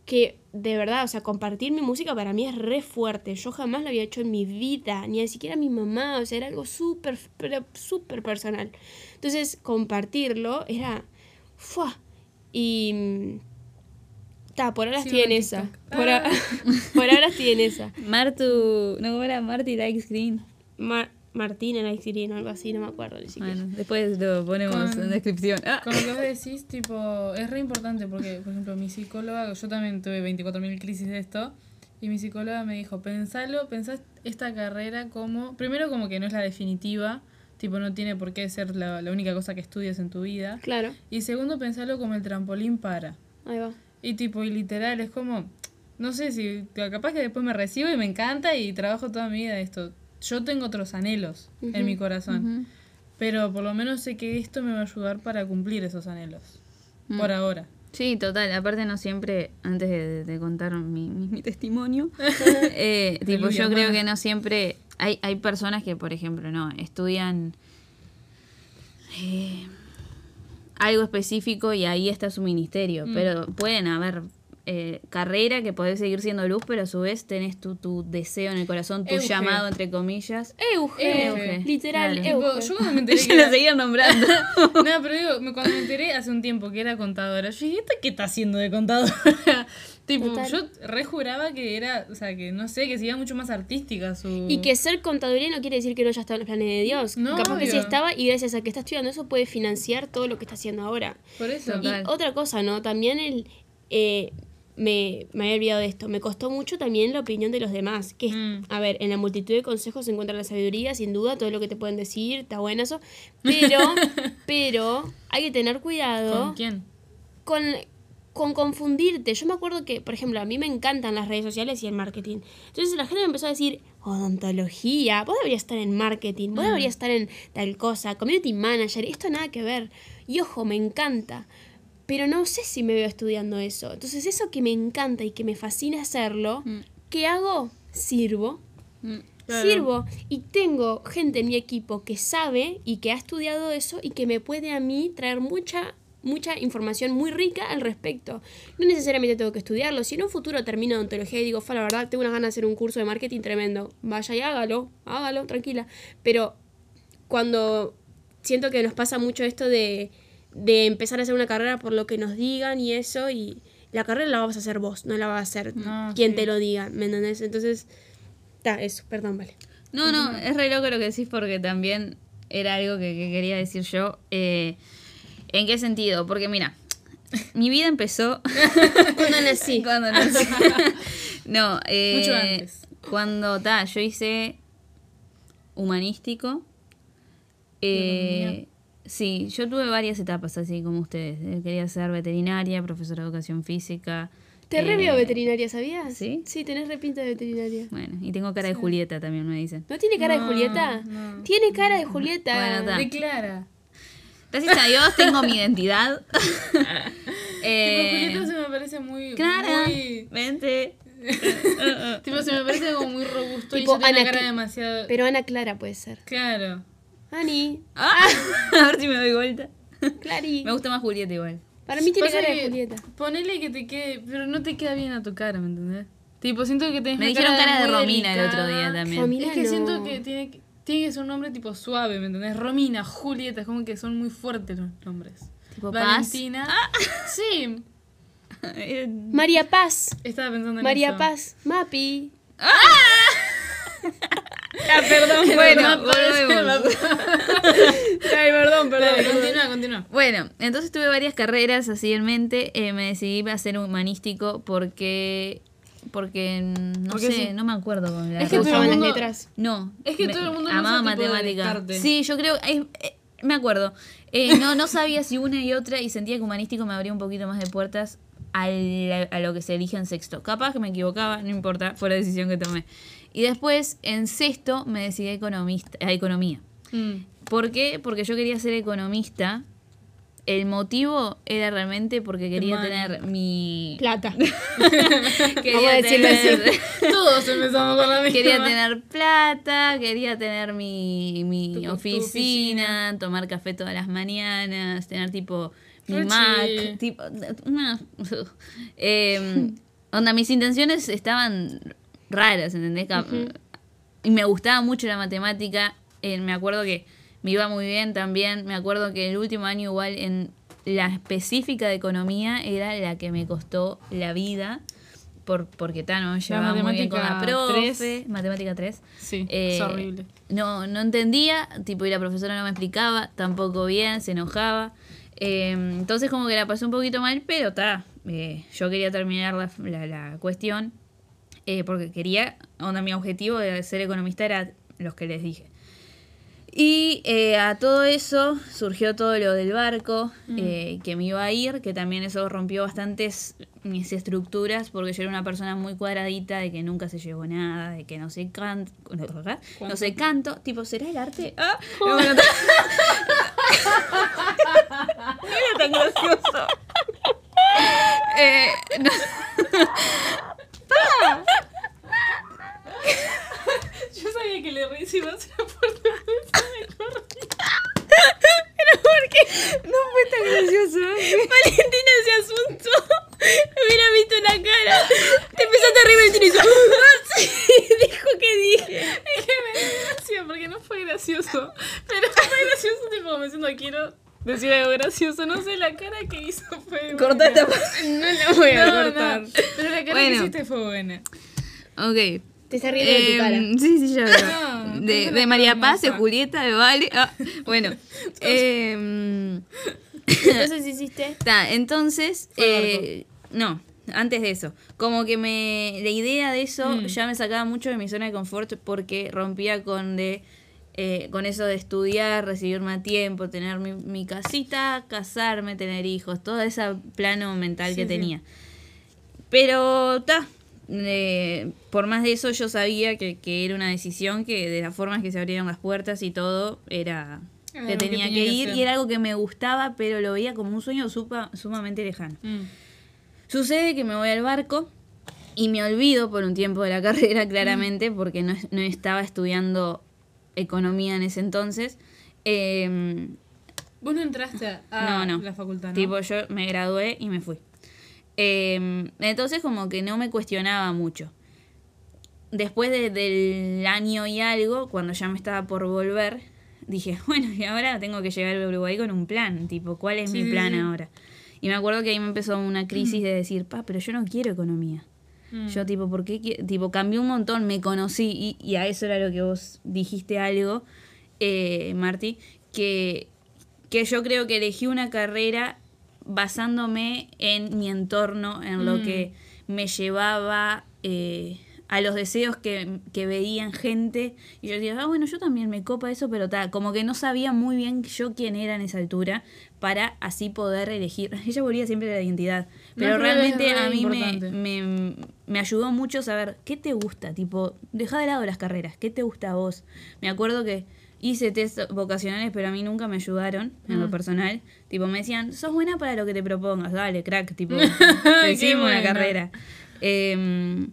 Que de verdad, o sea, compartir mi música para mí es re fuerte. Yo jamás lo había hecho en mi vida, ni siquiera mi mamá, o sea, era algo súper, súper personal. Entonces, compartirlo era. ¡Fua! Y. Ta, por ahora
Sí,
estoy en esa. Por, a- por ahora estoy en esa.
Martu, no, ¿cómo era? Marty Likes Green.
Mar- Martín en Aixirino, algo así, no me acuerdo ni siquiera.
Bueno, después lo ponemos
Con-
en descripción. Ah.
Con lo que vos decís, tipo, es re importante porque, por ejemplo, mi psicóloga, yo también tuve 24.000 crisis de esto, y mi psicóloga me dijo, pensalo, pensá esta carrera como, primero como que no es la definitiva, tipo, no tiene por qué ser la, la única cosa que estudias en tu vida,
Claro,
y segundo, pensalo como el trampolín para.
ahí va.
Y tipo, y literal, es como, no sé si, capaz que después me recibo y me encanta y trabajo toda mi vida esto. Yo tengo otros anhelos en mi corazón, pero por lo menos sé que esto me va a ayudar para cumplir esos anhelos. Por ahora.
Sí, total. Aparte no siempre, antes de, de contar mi, mi, mi testimonio, eh, tipo, yo creo que no siempre... Hay, hay personas que, por ejemplo, no, estudian eh, algo específico y ahí está su ministerio.
Mm.
Pero pueden haber eh, carrera que podés seguir siendo luz, pero a su vez tenés tu, tu deseo en el corazón, tu
Euge.
llamado, entre comillas.
Euge,
Euge,
literal,
claro.
Euge.
yo cuando me enteré
Ella lo seguía nombrando.
No, pero digo, me- cuando me enteré hace un tiempo que era contadora, yo dije, ¿esta qué está haciendo de contadora? Tipo,
Total.
yo rejuraba que era, o sea, que no sé, que sería mucho más artística su...
Y que ser contaduría no quiere decir que no haya estado en los planes de Dios.
No,
Capaz que sí
obvio.
estaba y gracias a que está estudiando eso puede financiar todo lo que está haciendo ahora.
Por eso.
Total.
Y otra cosa, ¿no? También el... eh, me, me había olvidado de esto. Me costó mucho también la opinión de los demás. Que,
Mm.
a ver, en la multitud de consejos se encuentra la sabiduría, sin duda, todo lo que te pueden decir, está bueno eso. Pero, pero hay que tener cuidado
¿Con quién?
con, con confundirte. Yo me acuerdo que, por ejemplo, a mí me encantan las redes sociales y el marketing. Entonces la gente me empezó a decir, odontología, vos deberías estar en marketing, vos deberías estar en tal cosa, community manager, esto nada que ver. Y ojo, me encanta. Pero no sé si me veo estudiando eso. Entonces eso que me encanta y que me fascina hacerlo, ¿qué hago? Sirvo.
Claro.
Sirvo y tengo gente en mi equipo que sabe y que ha estudiado eso y que me puede a mí traer mucha mucha información muy rica al respecto. No necesariamente tengo que estudiarlo. Si en un futuro termino odontología y digo, fa, la verdad, tengo unas ganas de hacer un curso de marketing tremendo, vaya y hágalo, hágalo, tranquila. Pero cuando siento que nos pasa mucho esto de, de empezar a hacer una carrera por lo que nos digan y eso, y la carrera la vas a hacer vos, no la va a hacer
No,
quien
sí.
te lo diga, ¿me entendés? Entonces, está, eso, perdón, vale.
No, no, es re loco lo que decís porque también era algo que, que quería decir yo. Eh, ¿En qué sentido? Porque mira, mi vida empezó
Cuando nací.
cuando nací. no, eh,
Mucho antes.
Cuando ta, yo hice humanístico. Eh, sí, yo tuve varias etapas así como ustedes. Eh, Quería ser veterinaria, profesora de educación física.
Te re
eh,
veo veterinaria, ¿sabías?
¿sí?
Sí, tenés repinta de veterinaria.
Bueno, y tengo cara de Julieta también, me dicen.
¿No tiene cara
No,
de Julieta?
no.
Tiene cara de Julieta.
Bueno, ta.
De Clara.
Gracias a Dios tengo mi identidad.
Tipo,
Eh,
Julieta se me parece muy...
Clara,
muy-
vente.
tipo, se me parece como muy robusto
Tipo
y tiene
Ana
una cara demasiado...
Pero Ana Clara puede ser.
Claro.
Ani,
Ah, a ver si me doy vuelta.
Clary.
Me gusta más Julieta igual.
Para mí tiene
Pasa
cara de Julieta.
Ponele que te quede, pero no te queda bien a tu cara, ¿me entendés? Tipo, siento que tenés
Me dijeron cara de
muy
Romina el otro día también.
Romina.
Es que
no.
siento que tiene, que tiene que ser un nombre tipo suave, ¿me entendés? Romina, Julieta, es como que son muy fuertes los nombres.
Tipo Paz.
Valentina. Sí,
Eh,
María Paz.
estaba pensando en
María
eso.
Paz. Mapi.
Ah, perdón,
Bueno,
perdón,
volvemos.
Ay, perdón, perdón. Continúa, continúa.
Bueno, entonces tuve varias carreras así en mente. eh, me decidí a hacer humanístico porque. Porque no
Porque
sé,
sí.
no me acuerdo la
Es que
¿Te
todo el
las letras?
No.
Es que
me-
todo el mundo no
amaba
de
matemática. Sí, yo creo. eh, me acuerdo. Eh, no, no sabía si una y otra y sentía que humanístico me abría un poquito más de puertas al- a lo que se elige en sexto. Capaz que me equivocaba, no importa, fue la decisión que tomé. Y después, en sexto, me decidí a, economista, a economía.
Mm.
¿Por qué? Porque yo quería ser economista. El motivo era realmente porque quería tener mi...
Plata.
Quería tener-
Todos empezamos con la misma.
Quería tener plata, quería tener mi, mi
Tu- tu
oficina, tomar café todas las mañanas, tener tipo mi
Qué
Mac, tipo una- eh, onda, mis intenciones estaban raras, ¿entendés? Y me gustaba mucho la matemática. eh, me acuerdo que me iba muy bien también. Me acuerdo que el último año igual en la específica de economía era la que me costó la vida. por, porque ta, no me llevaba muy bien con la profe. Matemática 3.
Sí,
Eh,
es horrible.
No, no entendía, tipo, y la profesora no me explicaba, tampoco bien, se enojaba. Eh, entonces como que la pasé un poquito mal, pero está, yo quería terminar la, la- la cuestión eh, porque quería, onda, mi objetivo de ser economista era los que les dije. Y eh, a todo eso surgió todo lo del barco, eh, que me iba a ir, que también eso rompió bastantes mis estructuras, porque yo era una persona muy cuadradita, de que nunca se llevó nada, de que no sé canto, no sé canto, tipo, ¿será el arte? Ah, no, no era tan gracioso. Eh, no-
Yo sabía que le reí si iba a ser fuerte.
Pero porque no fue tan gracioso. Valentina se asustó. Me hubiera visto la cara. Te empezaste a reír y hizo. Sí, dijo que dije.
Es que me dio gracia porque no fue gracioso. Pero fue gracioso, tipo, como diciendo, quiero decir algo gracioso. No sé, la cara que hizo fue.
Corta esta parte. No la voy a
No,
cortar.
no. Pero la cara
Bueno.
que hiciste fue buena.
Ok.
Te está riendo de tu cara.
Em, Sí, sí, veo.
No,
de, María Paz, de. Julieta, de Vale. Ah, bueno. em,
Entonces hiciste.
Ta, entonces, eh, no, antes de eso, como que me, la idea de eso
Mm.
ya me sacaba mucho de mi zona de confort porque rompía con de, eh, con eso de estudiar, recibirme a tiempo, tener mi, mi casita, casarme, tener hijos, todo ese plano mental
Sí,
que
sí.
tenía. Pero, ta, eh, por más de eso yo sabía que, que era una decisión que de las formas que se abrieron las puertas y todo era que tenía que,
tenía que
ir y era algo que me gustaba pero lo veía como un sueño supa- sumamente lejano.
Mm.
Sucede que me voy al barco y me olvido por un tiempo de la carrera claramente porque no, no estaba estudiando economía en ese entonces. Eh,
Vos no entraste a, a
no, no.
la facultad, ¿no?
Tipo, yo me gradué y me fui. Eh, entonces como que no me cuestionaba mucho. Después de- del año y algo, cuando ya me estaba por volver, dije, bueno, y ahora tengo que llegar a Uruguay con un plan. Tipo, ¿cuál es
Sí,
mi plan ahora? Y me acuerdo que ahí me empezó una crisis de decir, pa, pero yo no quiero economía.
Mm.
Yo tipo, ¿por qué? Tipo, cambié un montón, me conocí y, y a eso era lo que vos dijiste algo, eh, Marty, que, que yo creo que elegí una carrera basándome en mi entorno, en lo
Mm.
que me llevaba eh, a los deseos que, que veían gente. Y yo decía, ah, bueno, yo también me copa eso, pero tal, como que no sabía muy bien yo quién era en esa altura para así poder elegir. Ella volvía siempre a la identidad. Pero realmente
re
a mí me, me, me ayudó mucho saber qué te gusta, tipo, deja de lado las carreras, qué te gusta a vos. Me acuerdo que hice test vocacionales, pero a mí nunca me ayudaron en lo
Mm.
personal. Tipo, me decían, sos buena para lo que te propongas, dale, crack, tipo,
Qué
decimos una carrera. Em,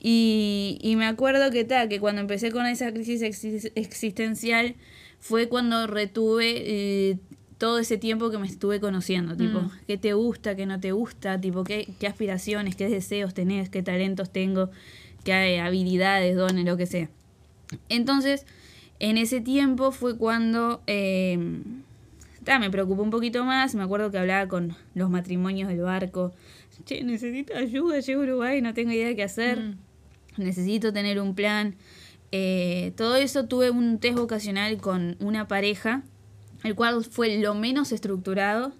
y, y me acuerdo que tal, que cuando empecé con esa crisis exis- existencial fue cuando retuve eh, todo ese tiempo que me estuve conociendo, tipo,
Mm.
qué te gusta, qué no te gusta, tipo, qué, qué aspiraciones, qué deseos tenés, qué talentos tengo, qué habilidades, dones, lo que sea. Entonces, en ese tiempo fue cuando eh, ta, me preocupó un poquito más. Me acuerdo que hablaba con los matrimonios del barco. Che, necesito ayuda, llego a Uruguay, no tengo idea de qué hacer.
Mm.
Necesito tener un plan. Eh, todo eso tuve un test vocacional con una pareja, el cual fue lo menos estructurado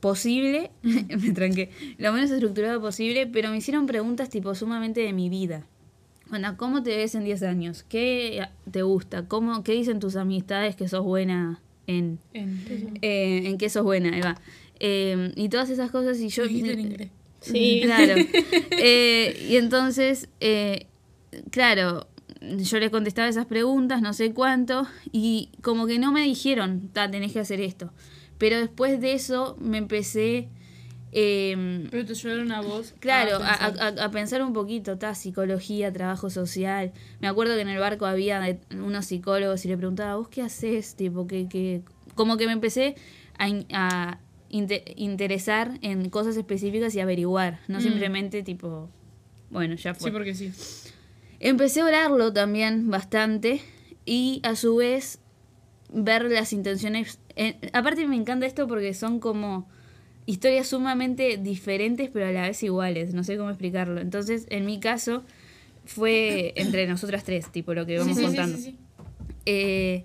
posible. me tranqué. Lo menos estructurado posible, pero me hicieron preguntas tipo sumamente de mi vida. Bueno, ¿cómo te ves en 10 años? ¿Qué te gusta? ¿Cómo, ¿Qué dicen tus amistades que sos buena en,
En-
eh, en qué sos buena? Ahí va. Eh, y todas esas cosas y yo...
En inglés.
Sí.
Claro. Eh, y entonces, eh, claro, yo le contestaba esas preguntas, no sé cuánto, y como que no me dijeron, tenés que hacer esto. Pero después de eso me empecé... eh,
Pero te ayudaron a vos.
Claro,
a
a,
pensar.
a- a pensar un poquito, ta, psicología, trabajo social. Me acuerdo que en el barco había de- unos psicólogos y le preguntaba, ¿vos qué haces? Tipo, que, que... Como que me empecé a, in- a inte- interesar en cosas específicas y averiguar, no
Mm.
simplemente tipo, bueno, ya fue.
Sí, porque sí.
Empecé a orarlo también bastante y a su vez ver las intenciones. eh, aparte me encanta esto porque son como historias sumamente diferentes pero a la vez iguales, no sé cómo explicarlo. Entonces, en mi caso, fue entre nosotras tres, tipo lo que vamos
Sí, sí, sí,
contando.
sí.
Eh,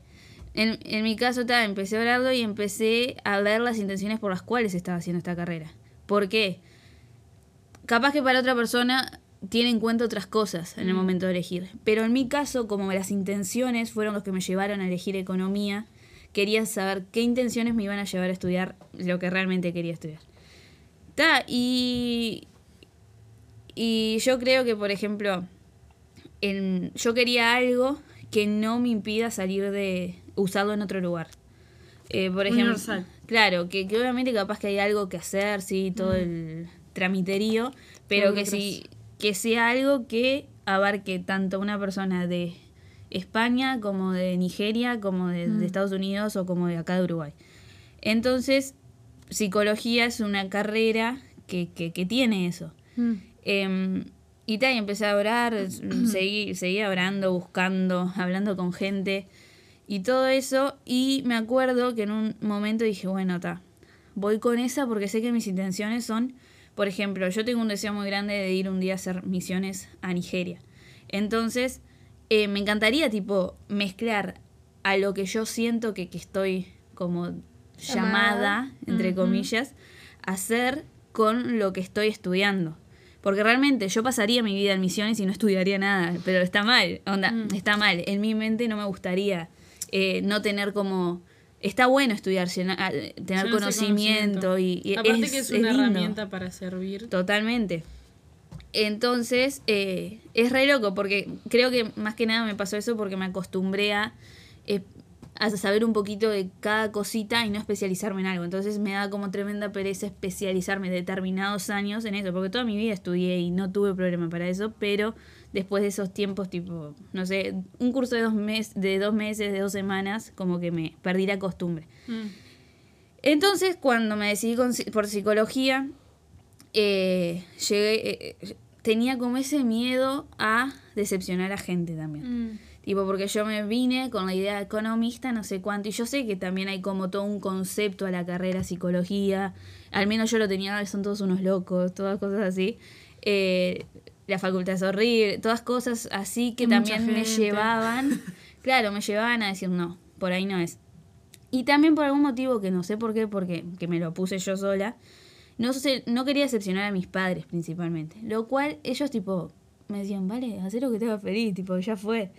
en, en mi caso, ta, empecé a orarlo y empecé a ver las intenciones por las cuales estaba haciendo esta carrera. ¿Por qué? Capaz que para otra persona tiene en cuenta otras cosas en el momento de elegir. Pero en mi caso, como las intenciones fueron los que me llevaron a elegir economía, quería saber qué intenciones me iban a llevar a estudiar lo que realmente quería estudiar. Ta, y, y yo creo que, por ejemplo, en- yo quería algo que no me impida salir de usarlo en otro lugar. Eh, por ejemplo,
Universal.
claro, que, que obviamente capaz que hay algo que hacer, sí, todo el tramiterío, pero que sí, que sea algo que abarque tanto una persona de España como de Nigeria, como de, de Estados Unidos o como de acá de Uruguay. Entonces, psicología es una carrera que, que, que tiene eso.
Mm.
Em, y tal, y empecé a orar, seguí, seguía orando, buscando, hablando con gente y todo eso. Y me acuerdo que en un momento dije, bueno, ta, voy con esa porque sé que mis intenciones son, por ejemplo, yo tengo un deseo muy grande de ir un día a hacer misiones a Nigeria. Entonces, eh, me encantaría, tipo, mezclar a lo que yo siento que, que estoy como llamada, entre comillas, a hacer con lo que estoy estudiando. Porque realmente yo pasaría mi vida en misiones y no estudiaría nada, pero está mal, onda, está mal. En mi mente no me gustaría eh, no tener como... Está bueno estudiar, llena- tener conocimiento y, y
Aparte que es una herramienta para servir.
Totalmente. Entonces, eh, es re loco porque creo que más que nada me pasó eso porque me acostumbré a, eh, a saber un poquito de cada cosita y no especializarme en algo. Entonces me da como tremenda pereza especializarme determinados años en eso, porque toda mi vida estudié y no tuve problema para eso, pero después de esos tiempos, tipo, no sé, un curso de dos, mes, de dos meses, de dos semanas, como que me perdí la costumbre.
Mm.
Entonces, cuando me decidí con por psicología, eh, llegué, eh, tenía como ese miedo a decepcionar a gente también.
Mm.
Tipo, porque yo me vine con la idea de economista, no sé cuánto, y yo sé que también hay como todo un concepto a la carrera psicología, al menos yo lo tenía, "Ay, son todos unos locos, todas cosas así. Eh, la facultad es horrible, todas cosas así que también me llevaban, claro, me llevaban a decir, no, por ahí no es. Y también por algún motivo que no sé por qué, porque que me lo puse yo sola, no no quería decepcionar a mis padres principalmente. Lo cual ellos tipo me decían, vale, haz lo que te haga feliz, tipo, ya fue.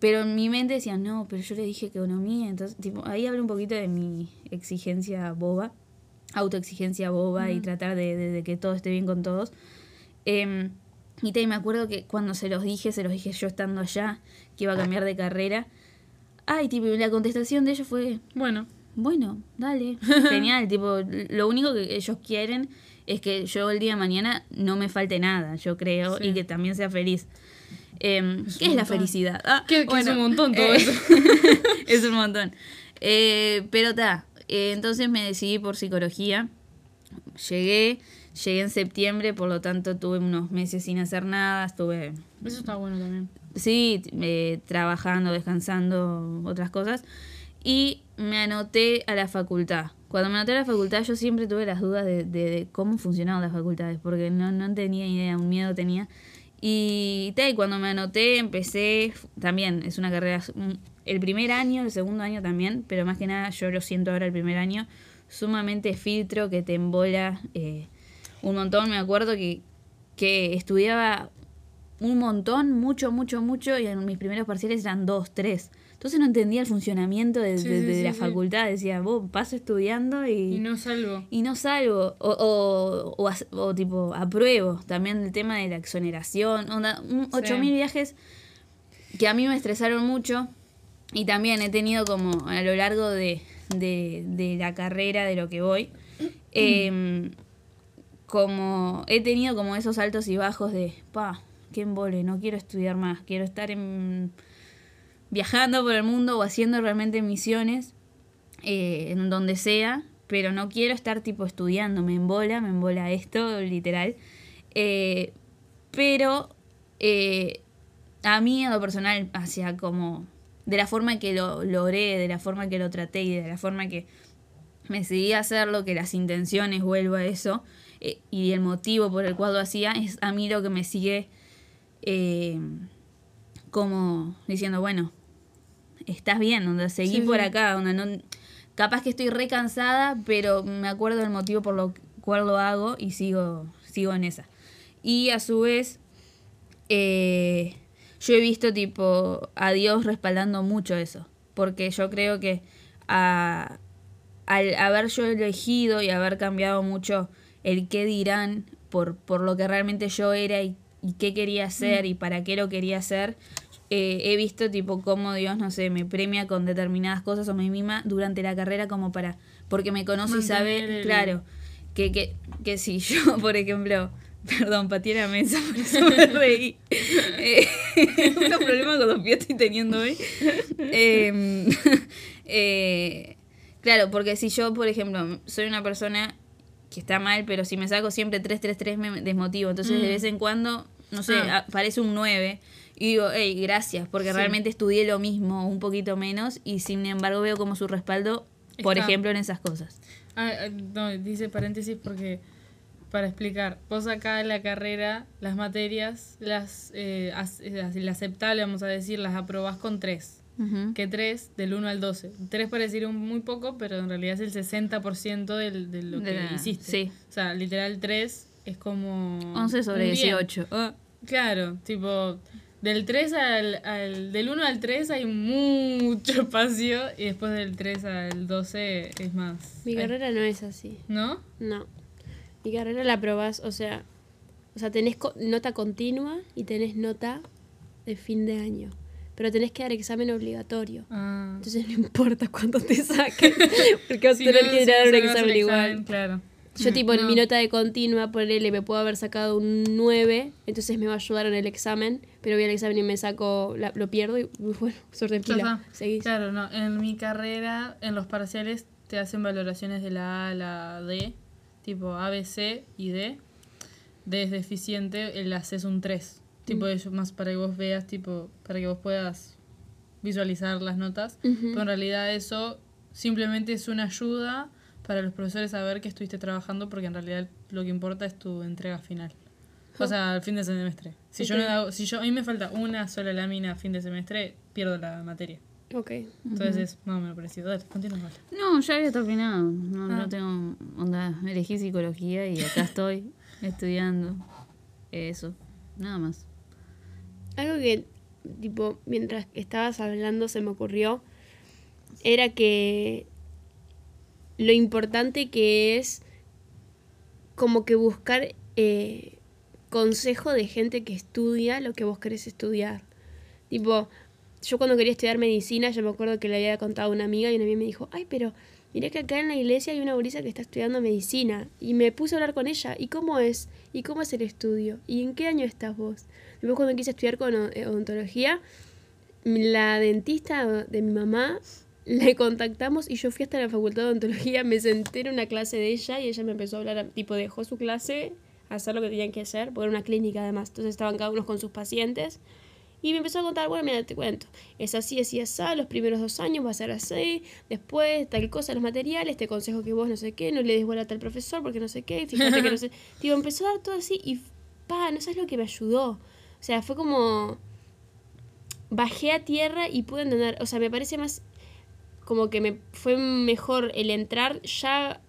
Pero en mi mente decían, no, pero yo le dije economía, entonces, tipo, ahí hablo un poquito de mi exigencia boba, autoexigencia boba y tratar de, de- de que todo esté bien con todos. Em, y te, me acuerdo que cuando se los dije, se los dije yo estando allá, que iba a cambiar de carrera. Ay, tipo, y la contestación de ellos fue,
Bueno,
bueno, dale, genial, tipo, lo único que ellos quieren es que yo el día de mañana no me falte nada, yo creo,
Sí.
y que también sea feliz. Em,
Es
¿Qué es la felicidad? Ah,
que, que es un montón todo
eh,
eso.
es un montón. Eh, pero está, entonces me decidí por psicología. Llegué, llegué en septiembre, por lo tanto tuve unos meses sin hacer nada, estuve
Eso está bueno también.
sí, eh, trabajando, descansando, otras cosas. Y me anoté a la facultad. Cuando me anoté a la facultad yo siempre tuve las dudas de, de- de cómo funcionaban las facultades, porque no, no tenía idea, un miedo tenía. Y, y cuando me anoté empecé, también es una carrera, el primer año, el segundo año también, pero más que nada yo lo siento ahora el primer año, sumamente filtro que te embola eh, un montón. Me acuerdo que, que estudiaba un montón, mucho, mucho, mucho, y en mis primeros parciales eran dos, tres. Entonces no entendía el funcionamiento de,
Sí,
de- de
sí,
la
sí.
facultad. Decía, vos paso estudiando y,
Y no salgo.
y no salgo. O, o, o, tipo, apruebo. También el tema de la exoneración. Onda, un-
Sí.
8000 viajes que a mí me estresaron mucho. Y también he tenido como a lo largo de, de, de la carrera, de lo que voy, em, como he tenido como esos altos y bajos de, pa, qué embole, no quiero estudiar más, quiero estar en, viajando por el mundo o haciendo realmente misiones eh, en donde sea, pero no quiero estar tipo estudiando, me embola, me embola esto, literal. Eh, pero eh, a mí, a lo personal, hacia como de la forma que lo logré, de la forma que lo traté y de la forma que me decidí a hacerlo, que las intenciones, vuelvo a eso, eh, y el motivo por el cual lo hacía, es a mí lo que me sigue como diciendo, bueno, estás bien, donde seguí
Sí,
por
sí.
acá, donde no, capaz que estoy re cansada, pero me acuerdo del motivo por lo cual lo hago y sigo, sigo en esa. Y a su vez, eh, yo he visto tipo a Dios respaldando mucho eso, porque yo creo que a- al haber yo elegido y haber cambiado mucho el qué dirán por, por lo que realmente yo era y, y qué quería hacer y para qué lo quería hacer, eh, he visto tipo cómo Dios, no sé, me premia con determinadas cosas o me mima durante la carrera como para, porque me conoce y sabe,
el-
claro, que, que, que si yo, por ejemplo, perdón, pateé la mesa, por eso me reí. Eh, un problema con los pies estoy teniendo hoy. Eh, eh, claro, porque si yo, por ejemplo, soy una persona que está mal, pero si me saco siempre 3-3-3 me desmotivo. Entonces, de
Mm.
vez en cuando, no sé,
Ah.
aparece un 9 y digo, hey, gracias, porque
Sí.
realmente estudié lo mismo, un poquito menos, y sin embargo veo como su respaldo, por
Está.
ejemplo, en esas cosas.
Ah, ah, no, dice paréntesis porque para explicar, vos acá en la carrera, las materias, las, eh, as- eh, las, aceptables, vamos a decir, las aprobás con 3.
Ujú.
Que 3 del 1 al 12. 3 parece ir un- muy poco, pero en realidad es el 60% del, de lo
De
que
la-
hiciste.
sí.
O sea, literal 3 es como...
11 sobre
un 10.
18. Ah.
Claro, tipo, del 3 al, al- del 1 al 3 hay mucho espacio y después del 3 al 12 es más.
Mi carrera no es así.
¿No?
No. Mi carrera la probás, o sea, o sea, tenés co- nota continua y tenés nota de fin de año. Pero tenés que dar examen obligatorio.
Ah.
Entonces no importa cuánto te saquen, porque vas a
Si
tener
no,
que ir
si
a dar un examen igual.
Claro.
Yo tipo en
No.
mi nota de continua, ponele, me puedo haber sacado un 9, entonces me va a ayudar en el examen, pero voy al examen y me saco, la- lo pierdo y bueno, suerte en pila. Seguís.
Claro, no. En mi carrera, en los parciales, te hacen valoraciones de la A a la D, tipo A, B, C y D. D es deficiente, el AC es un 3. Tipo,
Mm.
eso más para que vos veas, tipo, para que vos puedas visualizar las notas.
Ujú.
Pero en realidad eso simplemente es una ayuda para los profesores a ver que estuviste trabajando, porque en realidad lo que importa es tu entrega final. O sea, al fin de semestre. Si yo no hago- si yo, a mí me falta una sola lámina a fin de semestre, pierdo la materia.
Ok.
Entonces es más o menos parecido. Dale, continúa. Vale.
No, ya había terminado. No,
Ah.
no tengo onda. Elegí psicología y acá estoy estudiando eso. Nada más.
Algo que, tipo, mientras estabas hablando se me ocurrió, era que lo importante que es como que buscar eh, consejo de gente que estudia lo que vos querés estudiar. Tipo, yo cuando quería estudiar medicina, yo me acuerdo que le había contado a una amiga y una amiga me dijo, ay, pero mirá que acá en la iglesia hay una gurisa que está estudiando medicina. Y me puse a hablar con ella. ¿Y cómo es? ¿Y cómo es el estudio? ¿Y en qué año estás vos? Después cuando quise estudiar con eh, odontología, la dentista de mi mamá le contactamos y yo fui hasta la facultad de odontología, me senté en una clase de ella y ella me empezó a hablar, tipo dejó su clase, a hacer lo que tenían que hacer, porque era una clínica además, entonces estaban cada uno con sus pacientes. Y me empezó a contar, bueno, mira, te cuento, es así, así, así, los primeros dos años va a ser así, después tal cosa, los materiales, te aconsejo que vos no sé qué, no le des bola a tal profesor porque no sé qué, fíjate que no sé. Digo, empezó a dar todo así y, pa, no sabes lo que me ayudó. O sea, fue como, bajé a tierra y pude entender, o sea, me parece más como que me fue mejor el entrar ya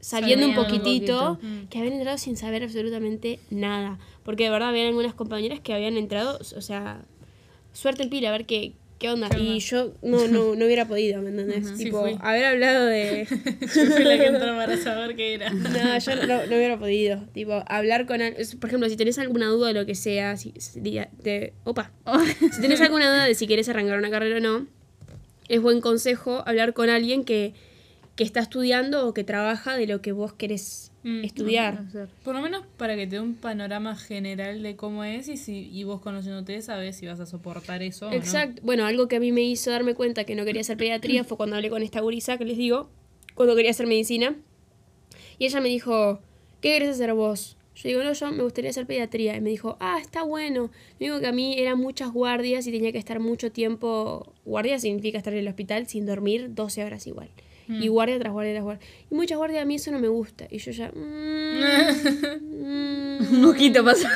sabiendo un
un
poquitito,
poquito. Mm.
que haber entrado sin saber absolutamente nada. Porque de verdad habían algunas compañeras que habían entrado, o sea, suerte el pila, a ver qué, qué onda.
¿Qué onda?
Y yo no, no, no hubiera podido, ¿me entendés?
Sí
tipo,
fui.
haber hablado de...
Yo fui la que entró para saber qué era.
No, yo no, no hubiera podido. Tipo, hablar con Por ejemplo, si tenés alguna duda de lo que sea, si, si te, opa. Si tenés alguna duda de si querés arrancar una carrera o no, es buen consejo hablar con alguien que, que está estudiando o que trabaja de lo que vos querés
Mm,
estudiar.
Por lo menos para que te dé un panorama general de cómo es y si y vos conociéndote sabes si vas a soportar eso o no.
Exacto. Bueno, algo que a mí me hizo darme cuenta que no quería hacer pediatría fue cuando hablé con esta gurisa que les digo, cuando quería hacer medicina. Y ella me dijo, ¿qué querés hacer vos? Yo digo, no, yo me gustaría hacer pediatría. Y me dijo, ah, está bueno. Lo único que a mí eran muchas guardias y tenía que estar mucho tiempo. Guardia significa estar en el hospital sin dormir 12 horas igual. Y guardia tras guardia tras guardia. Y muchas guardias a mí eso no me gusta. Y yo ya... mm, mm,
Un mosquito pasó.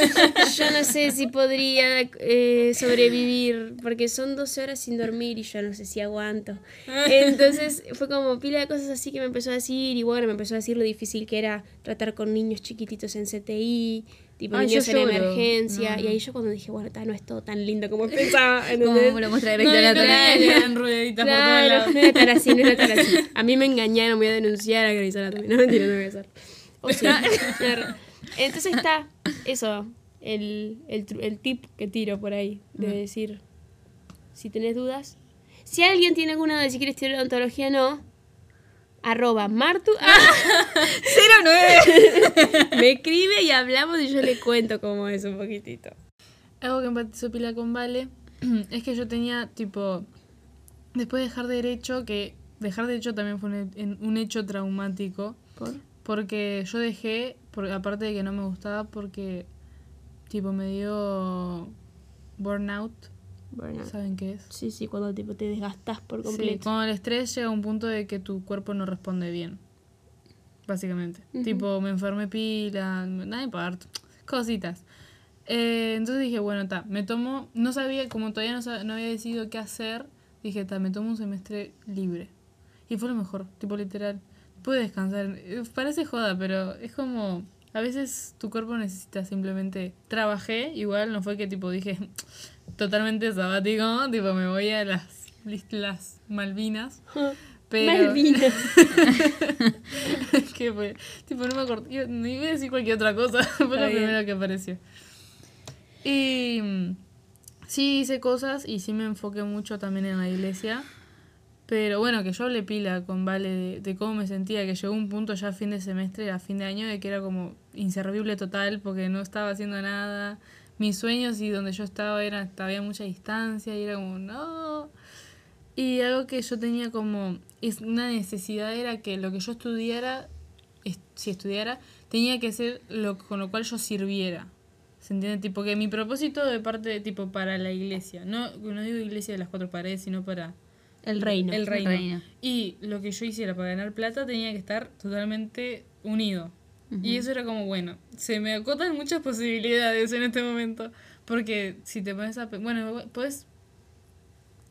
yo no sé si podría eh, sobrevivir, porque son 12 horas sin dormir y yo no sé si aguanto. Entonces fue como pila de cosas así que me empezó a decir, y bueno, me empezó a decir lo difícil que era tratar con niños chiquititos en CTI, tipo
Ay,
niños en
lloro.
emergencia.
No,
Y ahí yo cuando dije, bueno, ta, no es todo tan lindo como pensaba.
Como lo muestra
No,
Grey's
no, todos
Claro, no era tan así, no era tan así. A mí me engañaron, voy a denunciar a Grey's Anatomy. No, mentira, no voy a hacer. O sí. Entonces está eso, el, el, el tip que tiro por ahí, de decir, si tenés dudas. Si alguien tiene alguna duda de si quiere estudiar odontología no, arroba martu,
Cero nueve.
me escribe y hablamos y yo le cuento cómo es un poquitito.
Algo que empatizó pila con Vale es que yo tenía, tipo, después de dejar derecho, que dejar derecho también fue un hecho traumático,
¿Por?
porque yo dejé, por, aparte de que no me gustaba, porque, tipo, me dio burnout,
Burnout.
¿saben qué es?
Sí, sí, cuando tipo, te desgastas por
Sí,
completo.
cuando el estrés llega a un punto de que tu cuerpo no responde bien, básicamente. Tipo, me enfermé pila, nada importa, cositas. Eh, entonces dije, bueno, está, me tomo, no sabía, como todavía no, sab- no había decidido qué hacer, dije, está, me tomo un semestre libre. Y fue lo mejor, tipo literal. Pude descansar. Eh, Parece joda, pero es como, a veces tu cuerpo necesita simplemente, trabajé, igual no fue que tipo dije, totalmente sabático, tipo me voy a las Islas Malvinas. Pero,
Malvinas.
¿Qué fue? Tipo, no me acuerdo. Iba, no iba a decir cualquier otra cosa. fue lo primero que apareció. Y mm, sí hice cosas y sí me enfoqué mucho también en la iglesia. Pero bueno, que yo hablé pila con Vale de, de cómo me sentía, que llegó un punto ya a fin de semestre, a fin de año, de que era como inservible total porque no estaba haciendo nada. Mis sueños y donde yo estaba era, había mucha distancia y era como, no. Y algo que yo tenía como, es una necesidad era que lo que yo estudiara, es- si estudiara, tenía que ser lo con lo cual yo sirviera. ¿Se entiende? Tipo que mi propósito de parte de tipo para la iglesia, no, no digo iglesia de las cuatro paredes, sino para
El reino.
el reino.
reino.
Y lo que yo hiciera para ganar plata tenía que estar totalmente unido. Y eso era como, bueno, se me acotan muchas posibilidades en este momento. Porque si te pones a... Bueno, puedes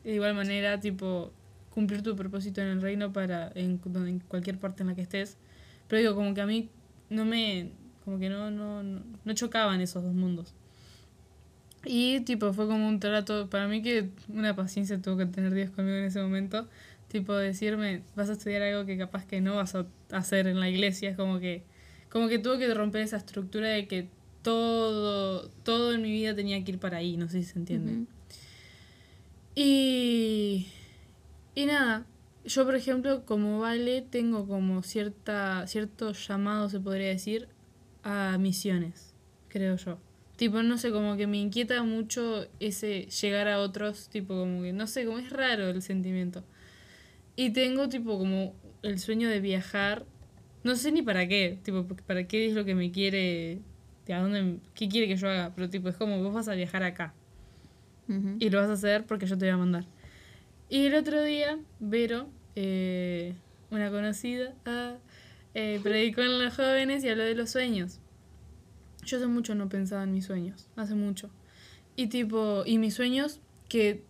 de igual manera, tipo, cumplir tu propósito en el reino para en, en cualquier parte en la que estés. Pero digo, como que a mí no me... Como que no, no, no, no chocaban esos dos mundos. Y tipo, fue como un trato, para mí que una paciencia tuvo que tener Dios conmigo en ese momento, tipo decirme, vas a estudiar algo que capaz que no vas a hacer en la iglesia, es como que, como que tuvo que romper esa estructura de que todo, todo en mi vida tenía que ir para ahí, no sé si se entiende. Y, y nada, yo por ejemplo como vale tengo como cierta, cierto llamado, se podría decir, a misiones, creo yo. Tipo, no sé, como que me inquieta mucho ese llegar a otros, tipo, como que, no sé, como es raro el sentimiento. Y tengo, tipo, como el sueño de viajar, no sé ni para qué, tipo, para qué es lo que me quiere, de a dónde, qué quiere que yo haga, pero tipo, es como, vos vas a viajar acá.
Ujú.
Y lo vas a hacer porque yo te voy a mandar. Y el otro día, Vero, eh, una conocida, ah, eh, predicó en los jóvenes y habló de los sueños. Yo hace mucho no pensaba en mis sueños, hace mucho. Y tipo, y mis sueños que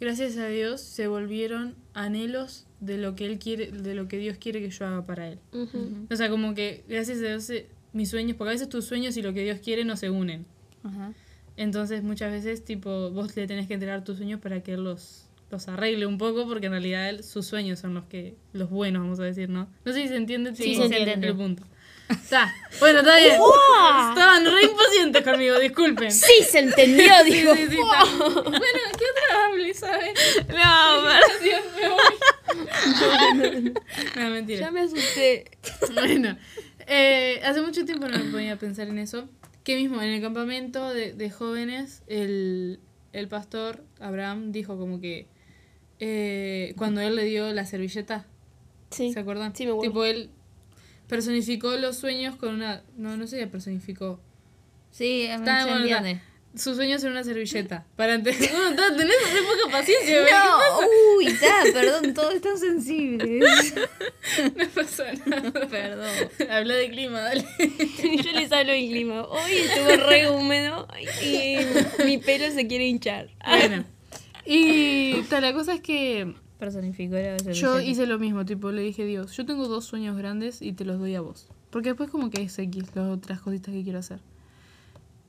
gracias a Dios se volvieron anhelos de lo que él quiere, de lo que Dios quiere que yo haga para él.
Ujú.
O sea, como que gracias a Dios mis sueños, porque a veces tus sueños y lo que Dios quiere no se unen.
Ajá.
Entonces muchas veces tipo vos le tenés que entregar tus sueños para que él los, los arregle un poco porque en realidad él- sus sueños son los que los buenos, vamos a decir, ¿no? No sé si se entiende,
Sí,
tipo,
se entiende.
el punto. Está. Bueno, está bien.
¡Fua!
Estaban re impacientes conmigo, disculpen.
Sí, se entendió,
Sí,
digo.
sí, sí, está. Bueno, ¿qué otra hable, sabes?
No,
Dios, me voy. No, mentira.
Ya me asusté.
Bueno, eh, hace mucho tiempo no me ponía a pensar en eso. Que mismo en el campamento de, de jóvenes, el, el pastor Abraham dijo como que eh, cuando él le dio la servilleta,
Sí.
¿se acuerdan?
Sí, me acuerdo.
Tipo, él personificó los sueños con una... No, no sé personificó.
Sí,
Está bueno. Su sueño es ser una servilleta. Para entender. No, no, tenés re poca paciencia.
No, uy, está, perdón, todo es tan sensible.
No pasa nada.
Perdón.
Habla de clima, dale.
Yo les hablo del clima. Hoy estuvo re húmedo y mi pelo se quiere hinchar.
Bueno. Y tal, la cosa es que
Personificó la
yo hice lo mismo, tipo, le dije, Dios, yo tengo dos sueños grandes y te los doy a vos. Porque después como que es X las otras cositas que quiero hacer.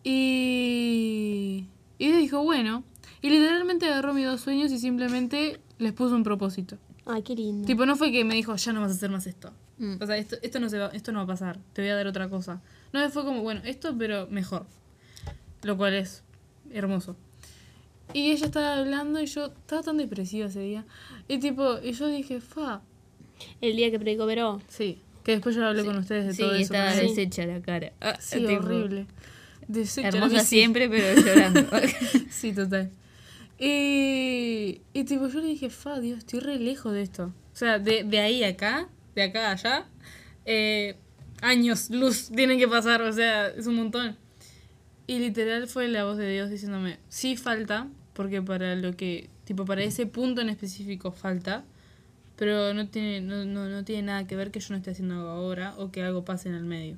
Y... Y ella dijo, bueno. Y literalmente agarró mis dos sueños y simplemente les puso un propósito.
Ay, qué lindo.
Tipo, no fue que me dijo, ya no vas a hacer más esto.
Mm.
O sea, esto, esto, no se va, esto no va a pasar, te voy a dar otra cosa. No, fue como, bueno, esto, pero mejor. Lo cual es hermoso. Y ella estaba hablando y yo estaba tan depresiva ese día. Y tipo, y yo dije, fa,
El día que predicó Veró.
sí. Que después yo hablé con ustedes de
Sí,
todo eso.
estaba
también.
deshecha la cara. Ah,
Sí, horrible. Deshecha la
Hermosa siempre, pero llorando.
Sí, total. Y, y tipo, yo le dije, fa, Dios, estoy re lejos de esto. O sea, de, de ahí a acá, de acá a allá, eh, años luz tienen que pasar, o sea, es un montón. Y literal fue la voz de Dios diciéndome, sí falta, porque para lo que, tipo, para ese punto en específico falta, pero no tiene, no, no, no tiene nada que ver que yo no esté haciendo algo ahora o que algo pase en el medio.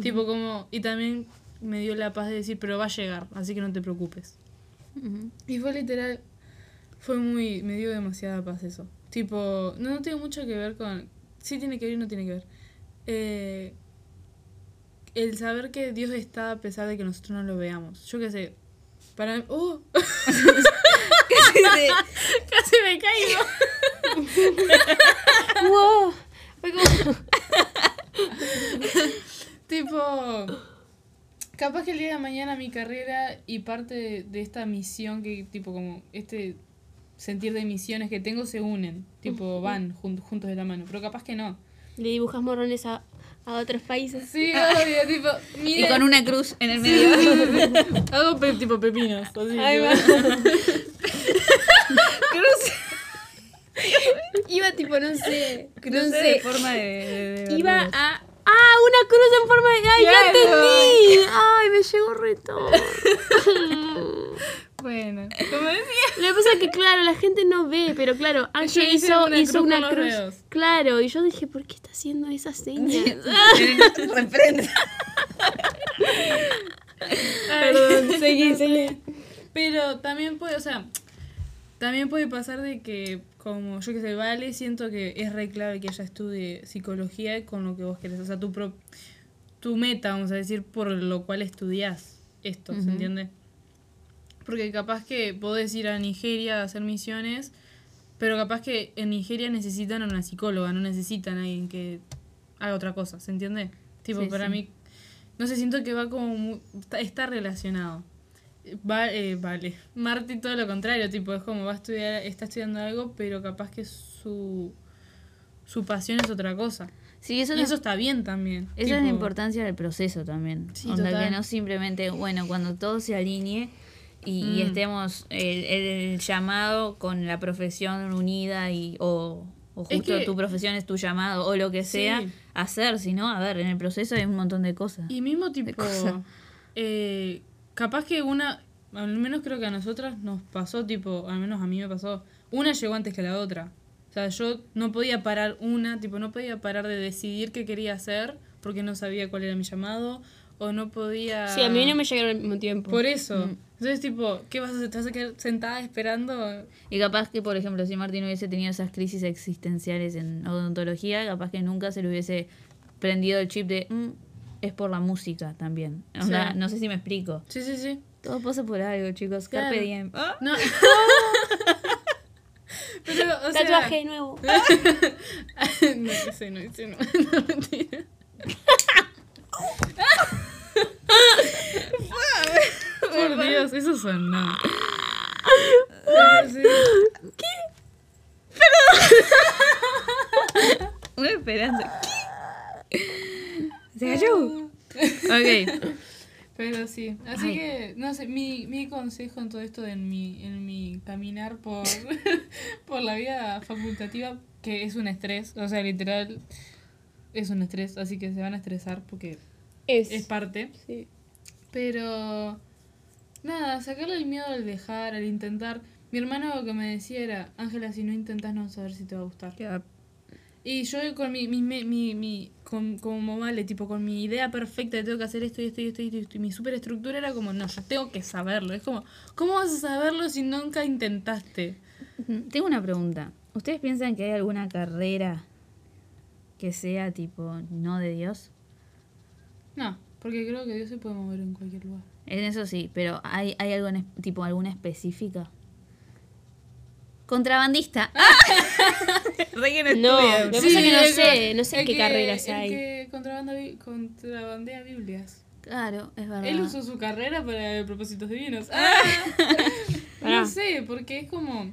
Tipo como, y también me dio la paz de decir, pero va a llegar, así que no te preocupes. Y fue literal, fue muy, me dio demasiada paz eso. Tipo, no, no tiene mucho que ver con, sí tiene que ver y no tiene que ver. Eh, el saber que Dios está a pesar de que nosotros no lo veamos. Yo qué sé, para ¡oh! Casi me caigo.
¡Wow! Fue como.
tipo, capaz que el día de mañana mi carrera y parte de, de esta misión que, tipo, como este sentir de misiones que tengo se unen, tipo, van jun- juntos de la mano, pero capaz que no.
Le dibujas morrones a, a otros países.
Sí, obvio, tipo,
Y
mira,
con una cruz en el medio.
hago pe- tipo pepinos, así.
Ahí
tipo.
va.
cruz.
Iba tipo, no sé.
Cruz
no sé.
forma de. de- de
Iba a. ¡Ah! Una cruz en forma de. ¡Ay, ya entendí! ¡Ay, me llegó reto!
Bueno, como decía.
Lo que pasa es que, claro, la gente no ve, pero claro, Ángel hizo,
una
hizo
cruz
una cruz.
dedos.
Claro, y yo dije, ¿por qué está haciendo esa seña?
Reprende.
Perdón, seguí, seguí.
Pero también puede, o sea, también puede pasar de que, como yo que sé, vale, siento que es re clave que ella estudie psicología con lo que vos querés. O sea, tu, pro, tu meta, vamos a decir, por lo cual estudias esto, ¿se entiende? Porque capaz que podés ir a Nigeria a hacer misiones, pero capaz que en Nigeria necesitan a una psicóloga, no necesitan a alguien que haga otra cosa, ¿se entiende? Tipo,
Sí,
para
sí.
mí, no sé, siento que va como, muy- está, está relacionado. Va, eh, vale. Marty todo lo contrario, tipo, es como va a estudiar, está estudiando algo, pero capaz que su, su pasión es otra cosa.
Sí, eso,
y
es-
eso está bien también.
esa es la importancia del proceso también.
Sí,
Onda que no simplemente, bueno, cuando todo se alinee y, y
Mm.
estemos el, el llamado con la profesión unida y o, o
Es
justo
que-
tu profesión es tu llamado o lo que sea,
Sí.
hacer, si no, a ver, en el proceso hay un montón de cosas.
Y mismo tipo, eh, capaz que una, al menos creo que a nosotras nos pasó, tipo, al menos a mí me pasó, una llegó antes que la otra. O sea, yo no podía parar una, tipo, no podía parar de decidir qué quería hacer porque no sabía cuál era mi llamado o no podía...
Sí, a mí no me llegaron al mismo tiempo.
Por eso. Entonces, tipo, ¿qué vas a hacer? ¿Te vas a quedar sentada esperando?
Y capaz que, por ejemplo, si Martín hubiese tenido esas crisis existenciales en odontología, capaz que nunca se le hubiese prendido el chip de, "Mm, es por la música también. Onda,
Sí.
No sé si me explico.
Sí, sí, sí.
Todo pasa por algo, chicos.
Claro.
Carpe diem. Ah.
No. Pero, o sea,
Tatuaje nuevo.
no, ese no, ese no. No, mentira. Por Dios, eso sonó. Sí.
Una esperanza. ¿Qué? ¿Se cayó? Ok.
Pero sí, así
Ay.
que, no sé, mi, mi consejo en todo esto, en mi, en mi caminar por, por la vida facultativa, que es un estrés, o sea, literal, es un estrés, así que se van a estresar porque
Es.
es parte.
Sí.
Pero Nada, sacarle el miedo al dejar, al intentar. Mi hermano lo que me decía era, Ángela, si no intentas no ver si te va a gustar. Y yo con mi, mi, mi, mi, mi- con, como vale, tipo, con mi idea perfecta de tengo que hacer esto y esto y esto y esto, y mi superestructura era como, no, yo tengo que saberlo. Es como, ¿cómo vas a saberlo si nunca intentaste?
Tengo una pregunta. ¿Ustedes piensan que hay alguna carrera que sea tipo no de Dios?
No, porque creo que Dios se puede mover en cualquier lugar.
En eso sí, pero ¿hay, hay algo en tipo alguna específica? Contrabandista. Re que
No,
estudia.
lo que pasa es que no
el
sé, no qué
que-
carreras
el
hay.
que contrabanda bi- contrabandea Biblias.
Claro, es verdad.
Él usó su carrera para propósitos divinos. Ah.
Pará.
no sé, porque es como...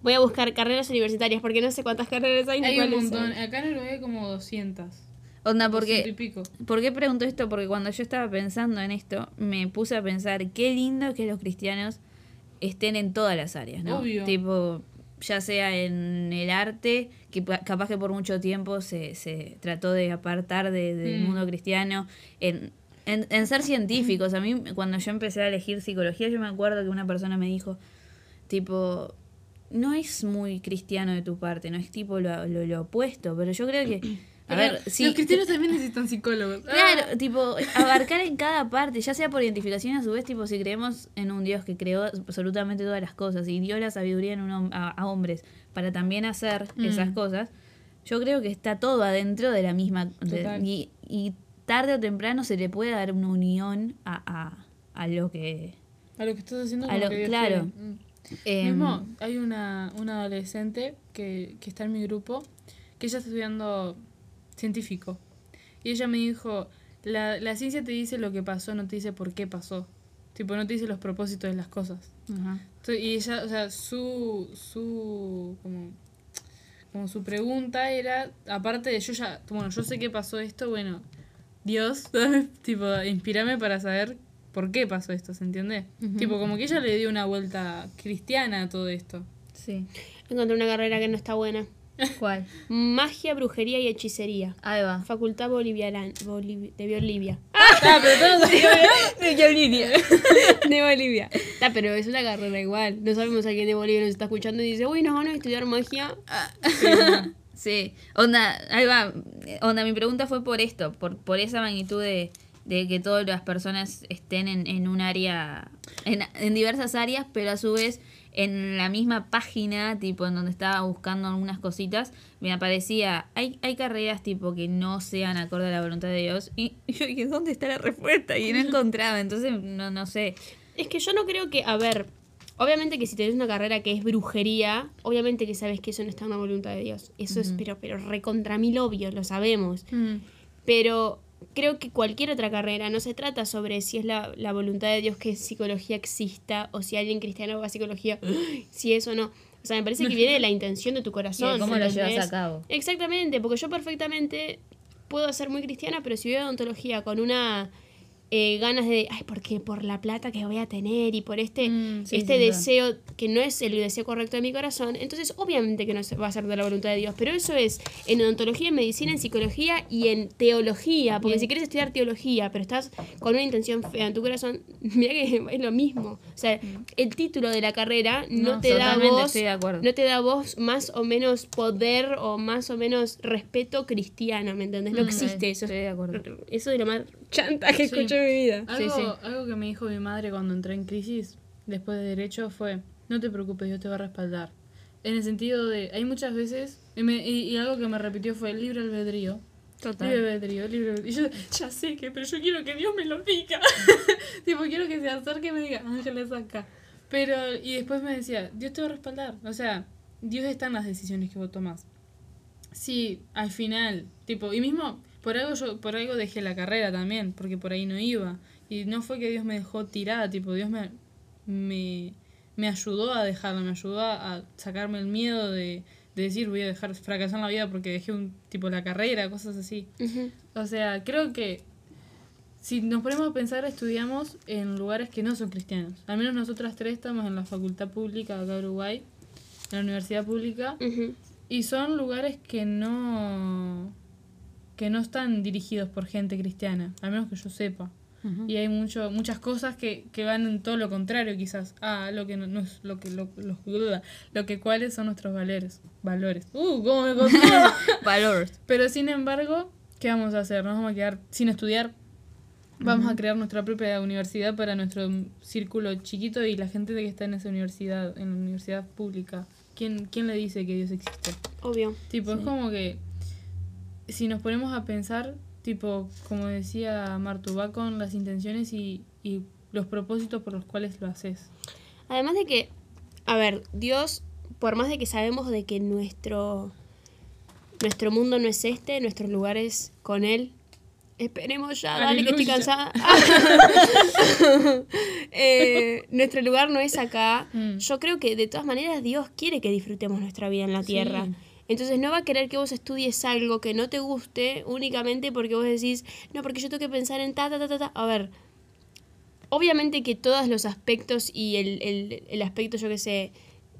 Voy a buscar carreras universitarias porque no sé cuántas carreras hay ni
Hay un
cuáles
montón.
son.
Acá en Uruguay hay como 200.
Onda,
200 y
porque...
pico.
¿Por qué pregunto esto? Porque cuando yo estaba pensando en esto, me puse a pensar qué lindo que los cristianos estén en todas las áreas, ¿no?
Obvio.
Tipo, ya sea en el arte, que pa- capaz que por mucho tiempo se, se trató de apartar de- del
Mm.
mundo cristiano, en, en, en ser científicos. A mí, cuando yo empecé a elegir psicología, yo me acuerdo que una persona me dijo, tipo, no es muy cristiano de tu parte, no es tipo lo, lo, lo opuesto, pero yo creo que... A
Pero
ver, sí,
los cristianos también necesitan psicólogos. Ah.
Claro, tipo, abarcar en cada parte, ya sea por identificación, a su vez, tipo, si creemos en un Dios que creó absolutamente todas las cosas y dio la sabiduría en un hom- a, a hombres para también hacer
Mm.
esas cosas, yo creo que está todo adentro de la misma. de- y, y tarde o temprano se le puede dar una unión a, a, a lo que.
A lo que estás haciendo
A lo-
que
claro.
Mm.
em,
Mismo, hay una, una adolescente que, que está en mi grupo, que ella está estudiando científico. Y ella me dijo, la, la ciencia te dice lo que pasó, no te dice por qué pasó. Tipo, no te dice los propósitos de las cosas. Entonces, y ella, o sea, su, su, como, como su pregunta era, aparte de yo ya, bueno, yo sé que pasó esto, bueno, Dios, tipo, inspírame para saber por qué pasó esto, ¿se entiende? Tipo, como que ella le dio una vuelta cristiana a todo esto.
Sí.
Encontré una carrera que no está buena.
¿Cuál?
Magia, brujería y hechicería.
Ahí va.
Facultad Boliviana, Boliv- de Bolivia.
Ah, pero todos
de Bolivia. Está, pero es una carrera igual. No sabemos a quién de Bolivia nos está escuchando y dice, uy, nos van a estudiar magia.
Sí, onda, ahí va. Onda, mi pregunta fue por esto, por, por esa magnitud de, de que todas las personas estén en, en un área, en, en diversas áreas, pero a su vez en la misma página, tipo en donde estaba buscando algunas cositas, me aparecía, hay, hay carreras tipo que no sean acorde a la voluntad de Dios, y yo dije, ¿dónde está la respuesta? Y no encontraba, entonces no, no sé.
Es que yo no creo que, a ver, obviamente que si tenés una carrera que es brujería, obviamente que sabes que eso no está en la voluntad de Dios. Eso es, pero, pero recontra mil obvio, lo sabemos. Pero creo que cualquier otra carrera no se trata sobre si es la, la voluntad de Dios que psicología exista o si alguien cristiano va a psicología, si eso no. O sea, me parece que viene de la intención de tu corazón.
¿Cómo lo llevas a cabo?
Exactamente, porque yo perfectamente puedo ser muy cristiana, pero si veo odontología con una eh, ganas de, ay, porque por la plata que voy a tener y por este,
Mm, sí,
este
sí,
deseo que no es el deseo correcto de mi corazón, entonces obviamente que no se- va a ser de la voluntad de Dios, pero eso es en odontología, en medicina, en psicología y en teología, porque
Bien.
si quieres estudiar teología, pero estás con una intención fea en tu corazón, mira que es lo mismo. O sea, el título de la carrera no,
No,
te da voz,
de
no te da voz más o menos poder o más o menos respeto cristiano, ¿me entendés? No
Mm,
existe eso.
estoy de acuerdo.
Eso es lo más chanta que
Sí.
escuché en mi vida.
Algo,
sí.
algo que me dijo mi madre cuando entré en crisis, después de derecho, fue, no te preocupes, Dios te va a respaldar. En el sentido de, hay muchas veces, y, me- y- y algo que me repitió fue libre albedrío. Libre albedrío, libre albedrío. Y yo, ya sé que, pero yo quiero que Dios me lo diga. tipo, quiero que se acerque y me diga, Ángeles acá. Pero, y después me decía, Dios te va a respaldar. O sea, Dios está en las decisiones que vos tomás. Sí, al final, tipo, y mismo, por algo yo, por algo dejé la carrera también, porque por ahí no iba. Y no fue que Dios me dejó tirada, tipo, Dios me, me, me ayudó a dejarla, me ayudó a, sacarme el miedo de, de decir voy a dejar fracasar en la vida porque dejé un tipo la carrera, cosas así. O sea, creo que si nos ponemos a pensar, estudiamos en lugares que no son cristianos. Al menos nosotras tres estamos en la facultad pública acá de Uruguay, en la universidad pública, y son lugares que no que no están dirigidos por gente cristiana, al menos que yo sepa. Y hay mucho, muchas cosas que, que van en todo lo contrario, quizás, a lo que no, no es lo que lo, lo, lo que cuáles son nuestros valores. Valores. Uh, cómo me costó.
Valores.
Pero sin embargo, ¿qué vamos a hacer? Nos vamos a quedar sin estudiar. Vamos a crear nuestra propia universidad para nuestro círculo chiquito y la gente que está en esa universidad, en la universidad pública. ¿Quién, quién le dice que Dios existe?
Obvio.
Tipo, es como que si nos ponemos a pensar, tipo, como decía Martu, va con las intenciones y, y los propósitos por los cuales lo haces.
Además de que, a ver, Dios, por más de que sabemos de que nuestro, nuestro mundo no es este, nuestros lugares con Él, esperemos ya, dale que estoy cansada. Eh, nuestro lugar no es acá.
Mm.
Yo creo que de todas maneras Dios quiere que disfrutemos nuestra vida en la
Sí.
tierra. Entonces no va a querer que vos estudies algo que no te guste únicamente porque vos decís, no, porque yo tengo que pensar en ta, ta, ta, ta, ta. A ver, obviamente que todos los aspectos y el, el, el aspecto, yo que sé,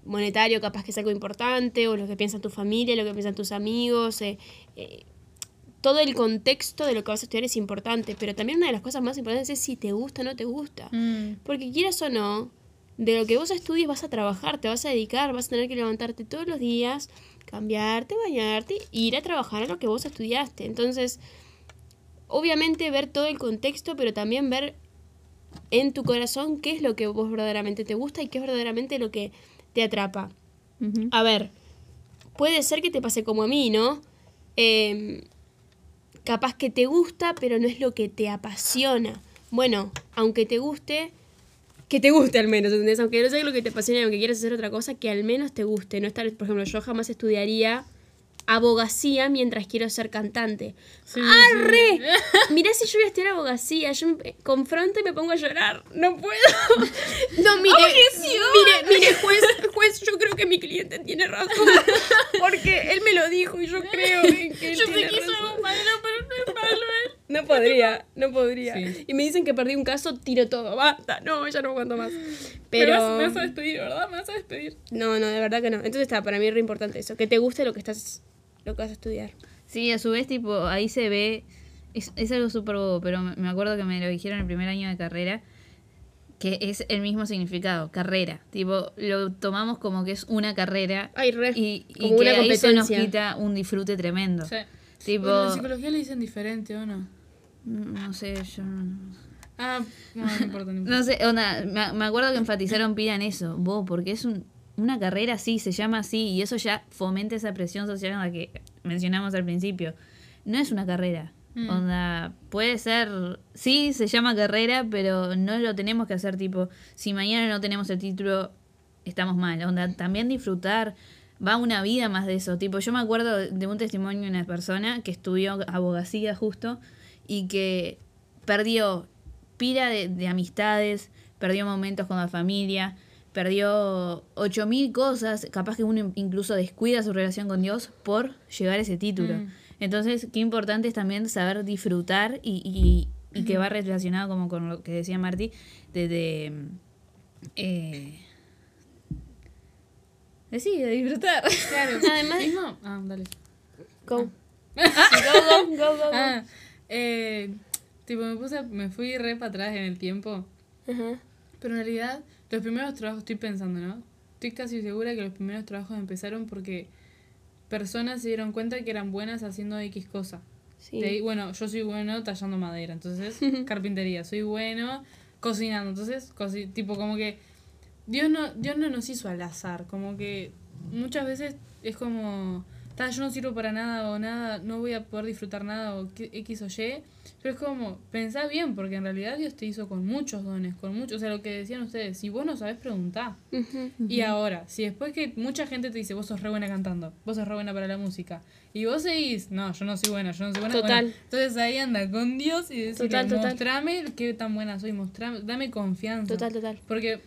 monetario capaz que es algo importante, o lo que piensa tu familia, lo que piensan tus amigos, eh, eh, todo el contexto de lo que vas a estudiar es importante, pero también una de las cosas más importantes es si te gusta o no te gusta.
Mm.
Porque quieras o no, de lo que vos estudies vas a trabajar, te vas a dedicar, vas a tener que levantarte todos los días, cambiarte, bañarte, e ir a trabajar a lo que vos estudiaste. Entonces, obviamente ver todo el contexto, pero también ver en tu corazón qué es lo que vos verdaderamente te gusta y qué es verdaderamente lo que te atrapa. A ver, puede ser que te pase como a mí, ¿no? Em, capaz que te gusta, pero no es lo que te apasiona. Bueno, aunque te guste, que te guste al menos, ¿entendés? Aunque no sea lo que te apasiona, aunque quieras hacer otra cosa, que al menos te guste. No estar, por ejemplo, yo jamás estudiaría abogacía mientras quiero ser cantante.
Sí,
¡Arre! Mirá si yo voy a estudiar abogacía, yo me confronto y me pongo a llorar. No puedo. No, mire. Mire, mire, juez, juez, yo creo que mi cliente tiene razón. Porque él me lo dijo y yo creo que él
Yo sé
tiene
que hizo
razón.
pero él.
No podría, no podría.
Sí.
Y me dicen que perdí un caso, tiro todo. Basta, no, ya no aguanto más.
Pero...
Pero.
Me vas, me vas a despedir, ¿verdad? Me vas a despedir.
No, no, de verdad que no. Entonces está, para mí es re importante eso. Que te guste lo que estás. lo que vas a estudiar.
Sí, a su vez, tipo, ahí se ve. Es, es algo súper bobo, pero me me acuerdo que me lo dijeron el primer año de carrera. Que es el mismo significado, carrera. Tipo, lo tomamos como que es una carrera.
Ay, re.
Y, y
como
que
una
a eso nos
competencia.
quita un disfrute tremendo.
Sí.
Tipo,
Bueno, en psicología le dicen diferente, ¿o no?
no sé, yo no-
Ah, no, no importa, no importa.
No sé, onda, me, me acuerdo que enfatizaron pila en eso, vos, porque es un, una carrera así, se llama así, y eso ya fomenta esa presión social en la que mencionamos al principio. No es una carrera.
Mm.
Onda, puede ser, sí, se llama carrera, pero no lo tenemos que hacer tipo, si mañana no tenemos el título, estamos mal. Onda, también disfrutar, va una vida más de eso. Tipo, yo me acuerdo de un testimonio de una persona que estudió abogacía justo y que perdió pila de, de amistades, perdió momentos con la familia, perdió ocho mil cosas, capaz que uno incluso descuida su relación con Dios por llegar a ese título.
Mm.
Entonces, qué importante es también saber disfrutar y, y- y que va relacionado como con lo que decía Marty, de... de eh, de sí, de disfrutar.
Claro.
Además-
Mismo- Ah, dale.
Go. go, go, go, go, go.
Ah, eh, tipo, me puse, me fui re para atrás en el tiempo.
Ajá.
Pero en realidad, los primeros trabajos, estoy pensando, ¿no? Estoy casi segura que los primeros trabajos empezaron porque personas se dieron cuenta que eran buenas haciendo X cosa.
Sí.
De ahí, bueno, yo soy bueno tallando madera, entonces carpintería. Soy bueno cocinando, entonces, tipo como que Dios no, Dios no nos hizo al azar, como que muchas veces es como, "Ta, yo no sirvo para nada o nada, no voy a poder disfrutar nada o X o Y, pero es como, pensá bien, porque en realidad Dios te hizo con muchos dones, con muchos, o sea, lo que decían ustedes, si vos no sabés preguntar. Y ahora, si después que mucha gente te dice, vos sos re buena cantando, vos sos re buena para la música, y vos seguís, no, yo no soy buena, yo no soy buena.
Total.
bueno, entonces ahí anda con Dios y decirle,
Total, total.
mostrame qué tan buena soy, mostrame, dame confianza.
Total, total.
Porque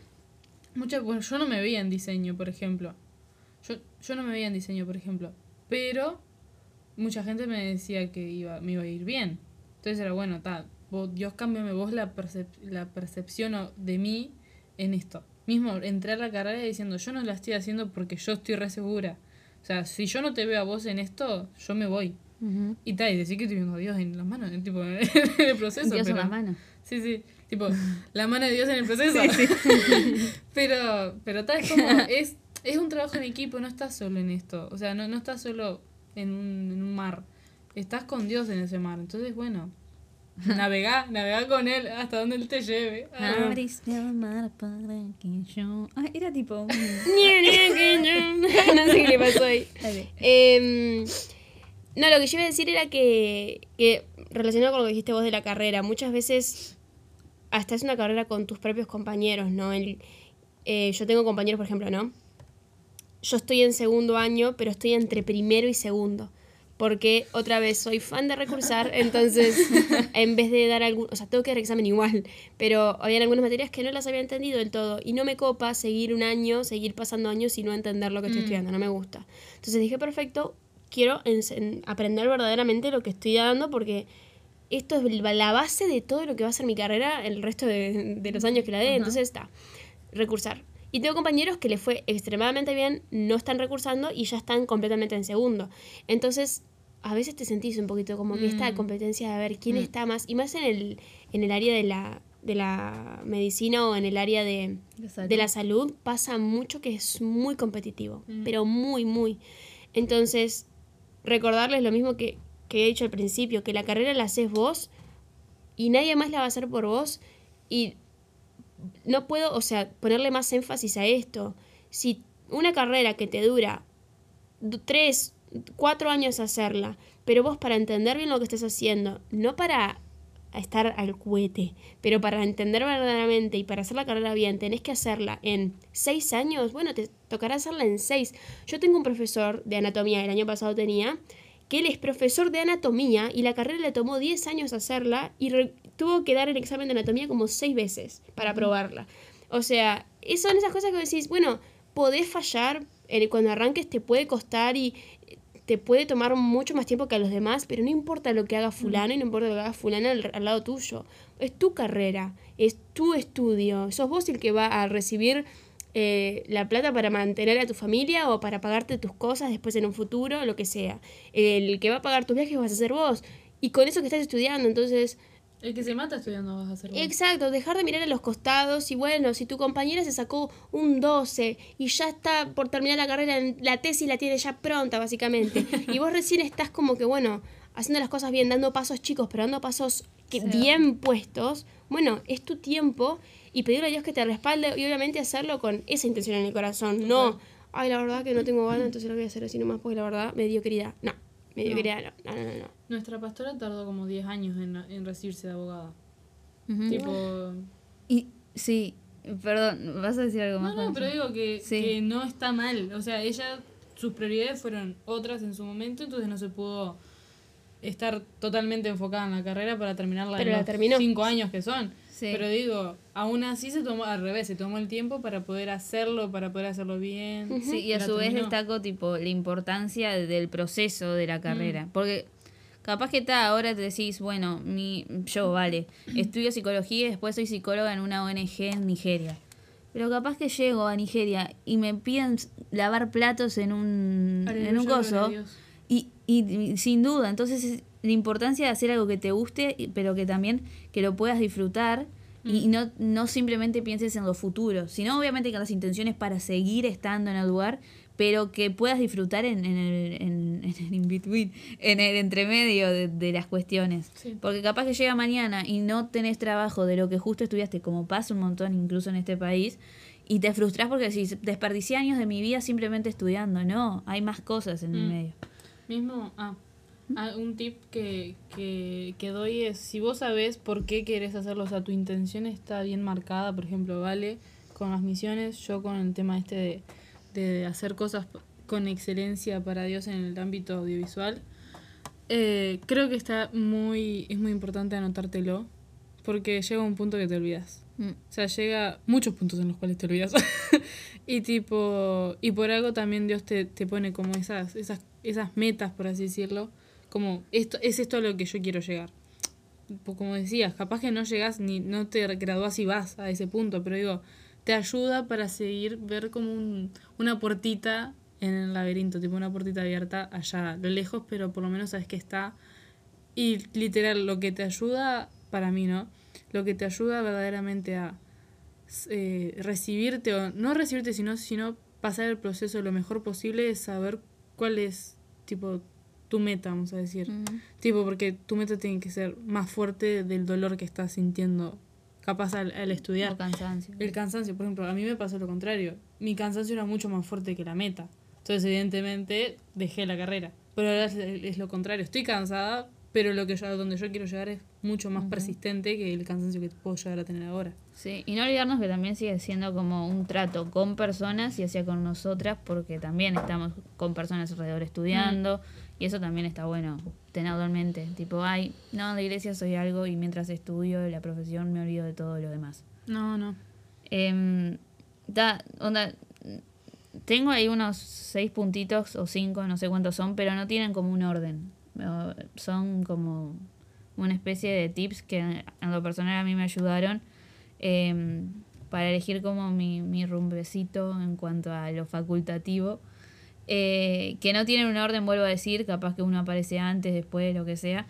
muchas, bueno, yo no me veía en diseño, por ejemplo. Yo, yo no me veía en diseño, por ejemplo. Pero mucha gente me decía que iba, me iba a ir bien. Entonces era bueno, tal, Dios cámbiame vos la, percep- la percepción de mí en esto. Mismo, entré a la carrera diciendo, yo no la estoy haciendo porque yo estoy re segura. O sea, si yo no te veo a vos en esto, yo me voy. Y tal, y decir que estoy viendo a Dios en las manos, en, tipo, en el proceso.
Dios en
pero-
las manos.
Sí, sí. Tipo, la mano de Dios en el proceso. pero, pero tal, es como, es, es un trabajo en equipo, no estás solo en esto. O sea, no, no estás solo en un, en un mar. Estás con Dios en ese mar. Entonces, bueno, navegá, navegá con Él hasta donde Él te lleve. Ah.
Abriste el mar para que yo... Ah, era tipo... un-
no sé qué le pasó ahí. Em, no, lo que yo iba a decir era que, que, relacionado con lo que dijiste vos de la carrera, muchas veces hasta es una carrera con tus propios compañeros, ¿no? El, eh, yo tengo compañeros, por ejemplo, ¿no? Yo estoy en segundo año, pero estoy entre primero y segundo. Porque otra vez soy fan de recursar, entonces en vez de dar algún, o sea, tengo que dar examen igual, pero había algunas materias que no las había entendido del todo y no me copa seguir un año, seguir pasando años y no entender lo que estoy
Mm.
estudiando, no me gusta. Entonces dije, perfecto, quiero aprender verdaderamente lo que estoy dando porque esto es la base de todo lo que va a ser mi carrera el resto de, de los años que la dé, entonces está, recursar. Y tengo compañeros que les fue extremadamente bien, no están recursando y ya están completamente en segundo. Entonces, a veces te sentís un poquito como que esta
Mm.
competencia de ver quién
Mm.
está más, y más en el, en el área de la, de la medicina o en el área de,
de
la salud, pasa mucho que es muy competitivo,
Mm.
pero muy, muy. Entonces, recordarles lo mismo que, que he dicho al principio, que la carrera la haces vos y nadie más la va a hacer por vos y no puedo, o sea, ponerle más énfasis a esto. Si una carrera que te dura du- tres, cuatro años hacerla, pero vos para entender bien lo que estás haciendo, no para estar al cohete, pero para entender verdaderamente y para hacer la carrera bien, tenés que hacerla en seis años, bueno, te tocará hacerla en seis. Yo tengo un profesor de anatomía, el año pasado tenía, que él es profesor de anatomía y la carrera le tomó 10 años hacerla y tuvo que dar el examen de anatomía como 6 veces para aprobarla. O sea, son esas cosas que decís, bueno, podés fallar, cuando arranques te puede costar y te puede tomar mucho más tiempo que a los demás, pero no importa lo que haga fulano y no importa lo que haga fulana al, al lado tuyo. Es tu carrera, es tu estudio, sos vos el que va a recibir eh, la plata para mantener a tu familia o para pagarte tus cosas después en un futuro, lo que sea. El que va a pagar tus viajes vas a ser vos. Y con eso que estás estudiando, entonces,
El que se mata estudiando vas a hacer vos.
exacto, dejar de mirar a los costados y bueno, si tu compañera se sacó un 12 y ya está por terminar la carrera, la tesis la tiene ya pronta básicamente, y vos recién estás como que bueno, haciendo las cosas bien, dando pasos chicos, pero dando pasos que
Sí.
bien puestos, bueno, es tu tiempo y pedirle a Dios que te respalde y obviamente hacerlo con esa intención en el corazón, no, ay, la verdad que no tengo ganas, entonces lo voy a hacer así nomás porque la verdad, mediocridad, no, mediocridad, no, no, no, no. no.
Nuestra pastora tardó como 10 años en, en recibirse de abogada.
Ujú.
Tipo...
Y sí, perdón, ¿vas a decir algo más?
No, no, pero digo que,
Sí.
que no está mal. O sea, ella, sus prioridades fueron otras en su momento, entonces no se pudo estar totalmente enfocada en la carrera para terminarla
Pero
en
la
los
terminó.
cinco años que son.
Sí.
Pero digo, aún así se tomó al revés, se tomó el tiempo para poder hacerlo, para poder hacerlo bien.
Sí, y a su vez
terminó.
destaco tipo la importancia del proceso de la carrera. Porque capaz que está, ahora te decís, bueno, mi, yo, vale, estudio psicología y después soy psicóloga en una ONG en Nigeria. Pero capaz que llego a Nigeria y me piden lavar platos en un, en un coso. Y, y, y sin duda, entonces es la importancia de hacer algo que te guste, pero que también que lo puedas disfrutar y, y no, no simplemente pienses en lo futuro, sino obviamente con las intenciones para seguir estando en el lugar, pero que puedas disfrutar en, en el, en, en el in-between, en el entremedio de, de las cuestiones.
Sí.
Porque capaz que llega mañana y no tenés trabajo de lo que justo estudiaste, como pasa un montón incluso en este país, y te frustras porque decís, desperdicié años de mi vida simplemente estudiando. No, hay más cosas en el
Mm.
medio.
Mismo, ah, ah, un tip que, que, que doy es, si vos sabés por qué querés hacerlo, o sea, tu intención está bien marcada, por ejemplo, Vale, con las misiones, yo con el tema este de, de hacer cosas con excelencia para Dios en el ámbito audiovisual, eh, creo que está muy, es muy importante anotártelo, porque llega un punto que te olvidas.
Mm.
O sea, llega muchos puntos en los cuales te olvidas. y tipo, y por algo también Dios te, te pone como esas, esas, esas metas, por así decirlo. Como, esto, es esto a lo que yo quiero llegar. Pues Como decías, capaz que no llegas ni no te gradúas y vas a ese punto, pero digo, te ayuda para seguir, ver como un, una puertita en el laberinto, tipo una puertita abierta allá lo lejos, pero por lo menos sabes que está. Y literal, lo que te ayuda, para mí, ¿no? Lo que te ayuda verdaderamente a eh, recibirte, o no recibirte, sino, sino pasar el proceso lo mejor posible es saber cuál es, tipo, tu meta, vamos a decir. Tipo, porque tu meta tiene que ser más fuerte del dolor que estás sintiendo, capaz al, estudiar.
cansancio.
El cansancio, por ejemplo, a mí me pasó lo contrario. Mi cansancio era mucho más fuerte que la meta. Entonces, evidentemente, dejé la carrera. Pero ahora es, es lo contrario. Estoy cansada, pero lo que yo, donde yo quiero llegar es mucho más persistente que el cansancio que puedo llegar a tener ahora.
Sí, y no olvidarnos que también sigue siendo como un trato con personas y hacia con nosotras, porque también estamos con personas alrededor estudiando, y eso también está bueno tenerlo en mente. Tipo, ay, no, de iglesia soy algo y mientras estudio la profesión me olvido de todo lo demás.
No, no.
Em, da, onda, tengo ahí unos seis puntitos o cinco, no sé cuántos son, pero no tienen como un orden. Son como una especie de tips que en lo personal a mí me ayudaron em, para elegir como mi, mi rumbecito en cuanto a lo facultativo. Eh, que no tienen un orden, vuelvo a decir, capaz que uno aparece antes, después, lo que sea.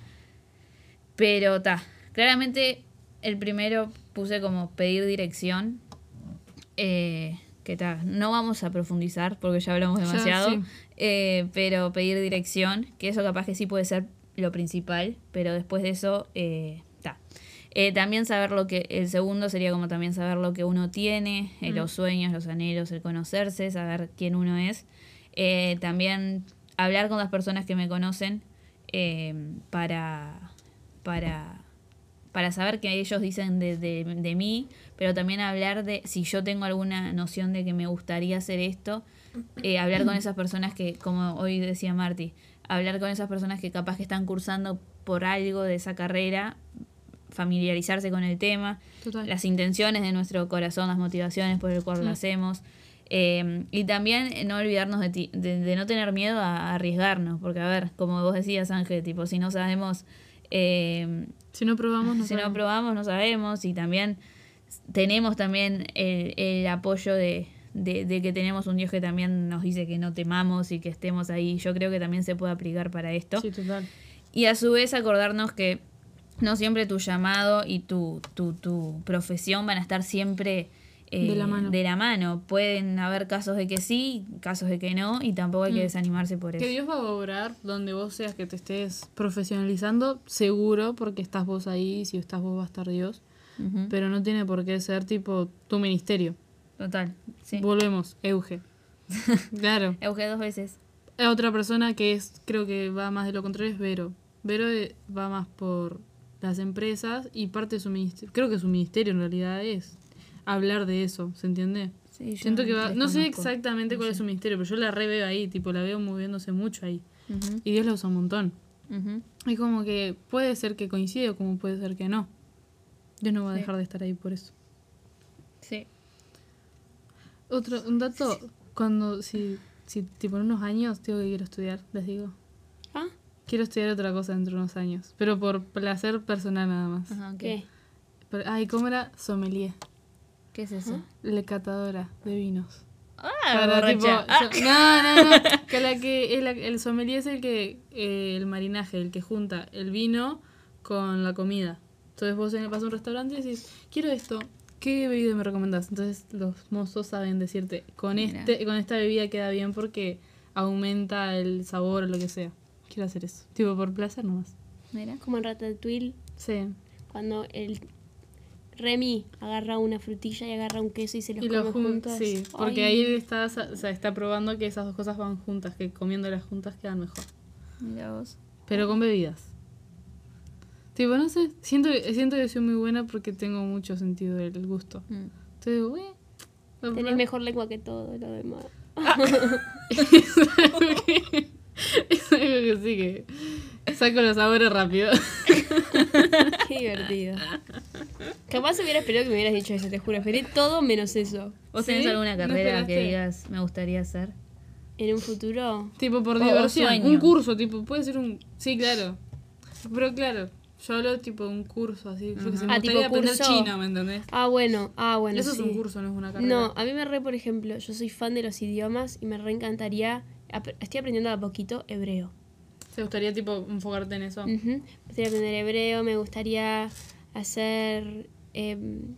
Pero ta, claramente el primero puse como pedir dirección. Eh, que ta, no vamos a profundizar porque ya hablamos
Ya,
demasiado.
sí.
Eh, pero pedir dirección, que eso capaz que sí puede ser lo principal, pero después de eso, eh. Eh, también saber lo que, el segundo sería como también saber lo que uno tiene, eh, los sueños, los anhelos, el conocerse, saber quién uno es. Eh, también hablar con las personas que me conocen eh, para, para, para saber qué ellos dicen de, de, de mí, pero también hablar de si yo tengo alguna noción de que me gustaría hacer esto, hablar con esas personas que, como hoy decía Marty, hablar con esas personas que capaz que están cursando por algo de esa carrera, familiarizarse con el tema,
Total.
las intenciones de nuestro corazón, las motivaciones por el cual lo
Mm.
hacemos. Eh, y también no olvidarnos de, ti- de, de no tener miedo a, a arriesgarnos, porque a ver, como vos decías Ángel, tipo, si no sabemos, eh,
Si no probamos, no
si no
sabemos.
probamos no sabemos y también tenemos también el, el apoyo de, de, de que tenemos un Dios que también nos dice que no temamos y que estemos ahí. Yo creo que también se puede aplicar para esto.
Sí, total.
Y a su vez acordarnos que no siempre tu llamado y tu, tu, tu profesión van a estar siempre eh,
De la mano.
de la mano. Pueden haber casos de que sí, casos de que no, y tampoco hay que
Mm.
desanimarse por
Que
eso.
Dios va a obrar donde vos seas que te estés profesionalizando, seguro, porque estás vos ahí, y si estás vos va a estar Dios. Pero no tiene por qué ser tipo tu ministerio.
Total, sí.
Volvemos, Euge. claro.
Euge dos veces.
Otra persona que es, creo que va más de lo contrario es Vero. Vero eh, va más por las empresas y parte de su ministerio, creo que su ministerio en realidad es hablar de eso, ¿se entiende?
Sí,
Siento que va, no sé exactamente cuál es su ministerio, pero yo la re veo ahí, tipo la veo moviéndose mucho ahí.
Ujú,
Y Dios la usa un montón.
ujú.
Es como que puede ser que coincide o como puede ser que no. Dios no va a
Sí.
dejar de estar ahí por eso.
Sí.
Otro, un dato, cuando, si, si tipo en unos años tengo que quiero estudiar, les digo.
¿Ah?
Quiero estudiar otra cosa dentro de unos años, pero por placer personal nada más.
Ajá, ¿qué?
¿Qué?
Pero- ay, ¿cómo era? Sommelier,
¿Qué es eso?
la catadora de vinos.
Ah,
Para, tipo,
borracha. Ah,
so- no, no, no, que la que, el, el sommelier es el que, eh, el marinaje, el que junta el vino con la comida. Entonces vos vas a un restaurante y decís, quiero esto, ¿qué bebida me recomendás? Entonces los mozos saben decirte, con,
Mira.
este, con esta bebida queda bien porque aumenta el sabor o lo que sea. Quiero hacer eso, tipo por placer nomás.
Mira.
Como en Ratatouille,
Sí.
cuando el Remy agarra una frutilla y agarra un queso y se los
Y lo
come
jun-
juntos.
Sí, porque ahí está, o sea, está probando que esas dos cosas van juntas, que comiéndolas juntas quedan mejor.
Mira vos.
Pero con bebidas. Tipo, no sé, siento, siento que soy muy buena porque tengo mucho sentido del gusto.
Mm.
Entonces, digo, "Ué, voy a
Tenés
probar".
mejor lengua que todo lo demás.
Es algo que sí que saco los sabores rápido.
Qué divertido. Capaz hubiera esperado que me hubieras dicho eso, te juro. Esperé todo menos eso.
¿Vos
¿Sí?
tenés alguna
¿No
carrera que digas me gustaría hacer?
En un futuro.
tipo, por
O- o
diversión.
sueño.
Un curso, tipo, puede ser un... Sí, claro. Pero claro, Yo hablo tipo de un curso así. Yo que sé, me
Ah,
gustaría
tipo
aprender
curso.
chino, ¿me entendés?
Ah, bueno, ah, bueno.
Eso es un curso, no es una carrera.
No, a mí me re, por ejemplo, yo soy fan de los idiomas y me re encantaría. Estoy aprendiendo a poquito hebreo.
¿Te gustaría tipo enfocarte en eso?
Ujú. Me gustaría aprender hebreo, me gustaría hacer, em,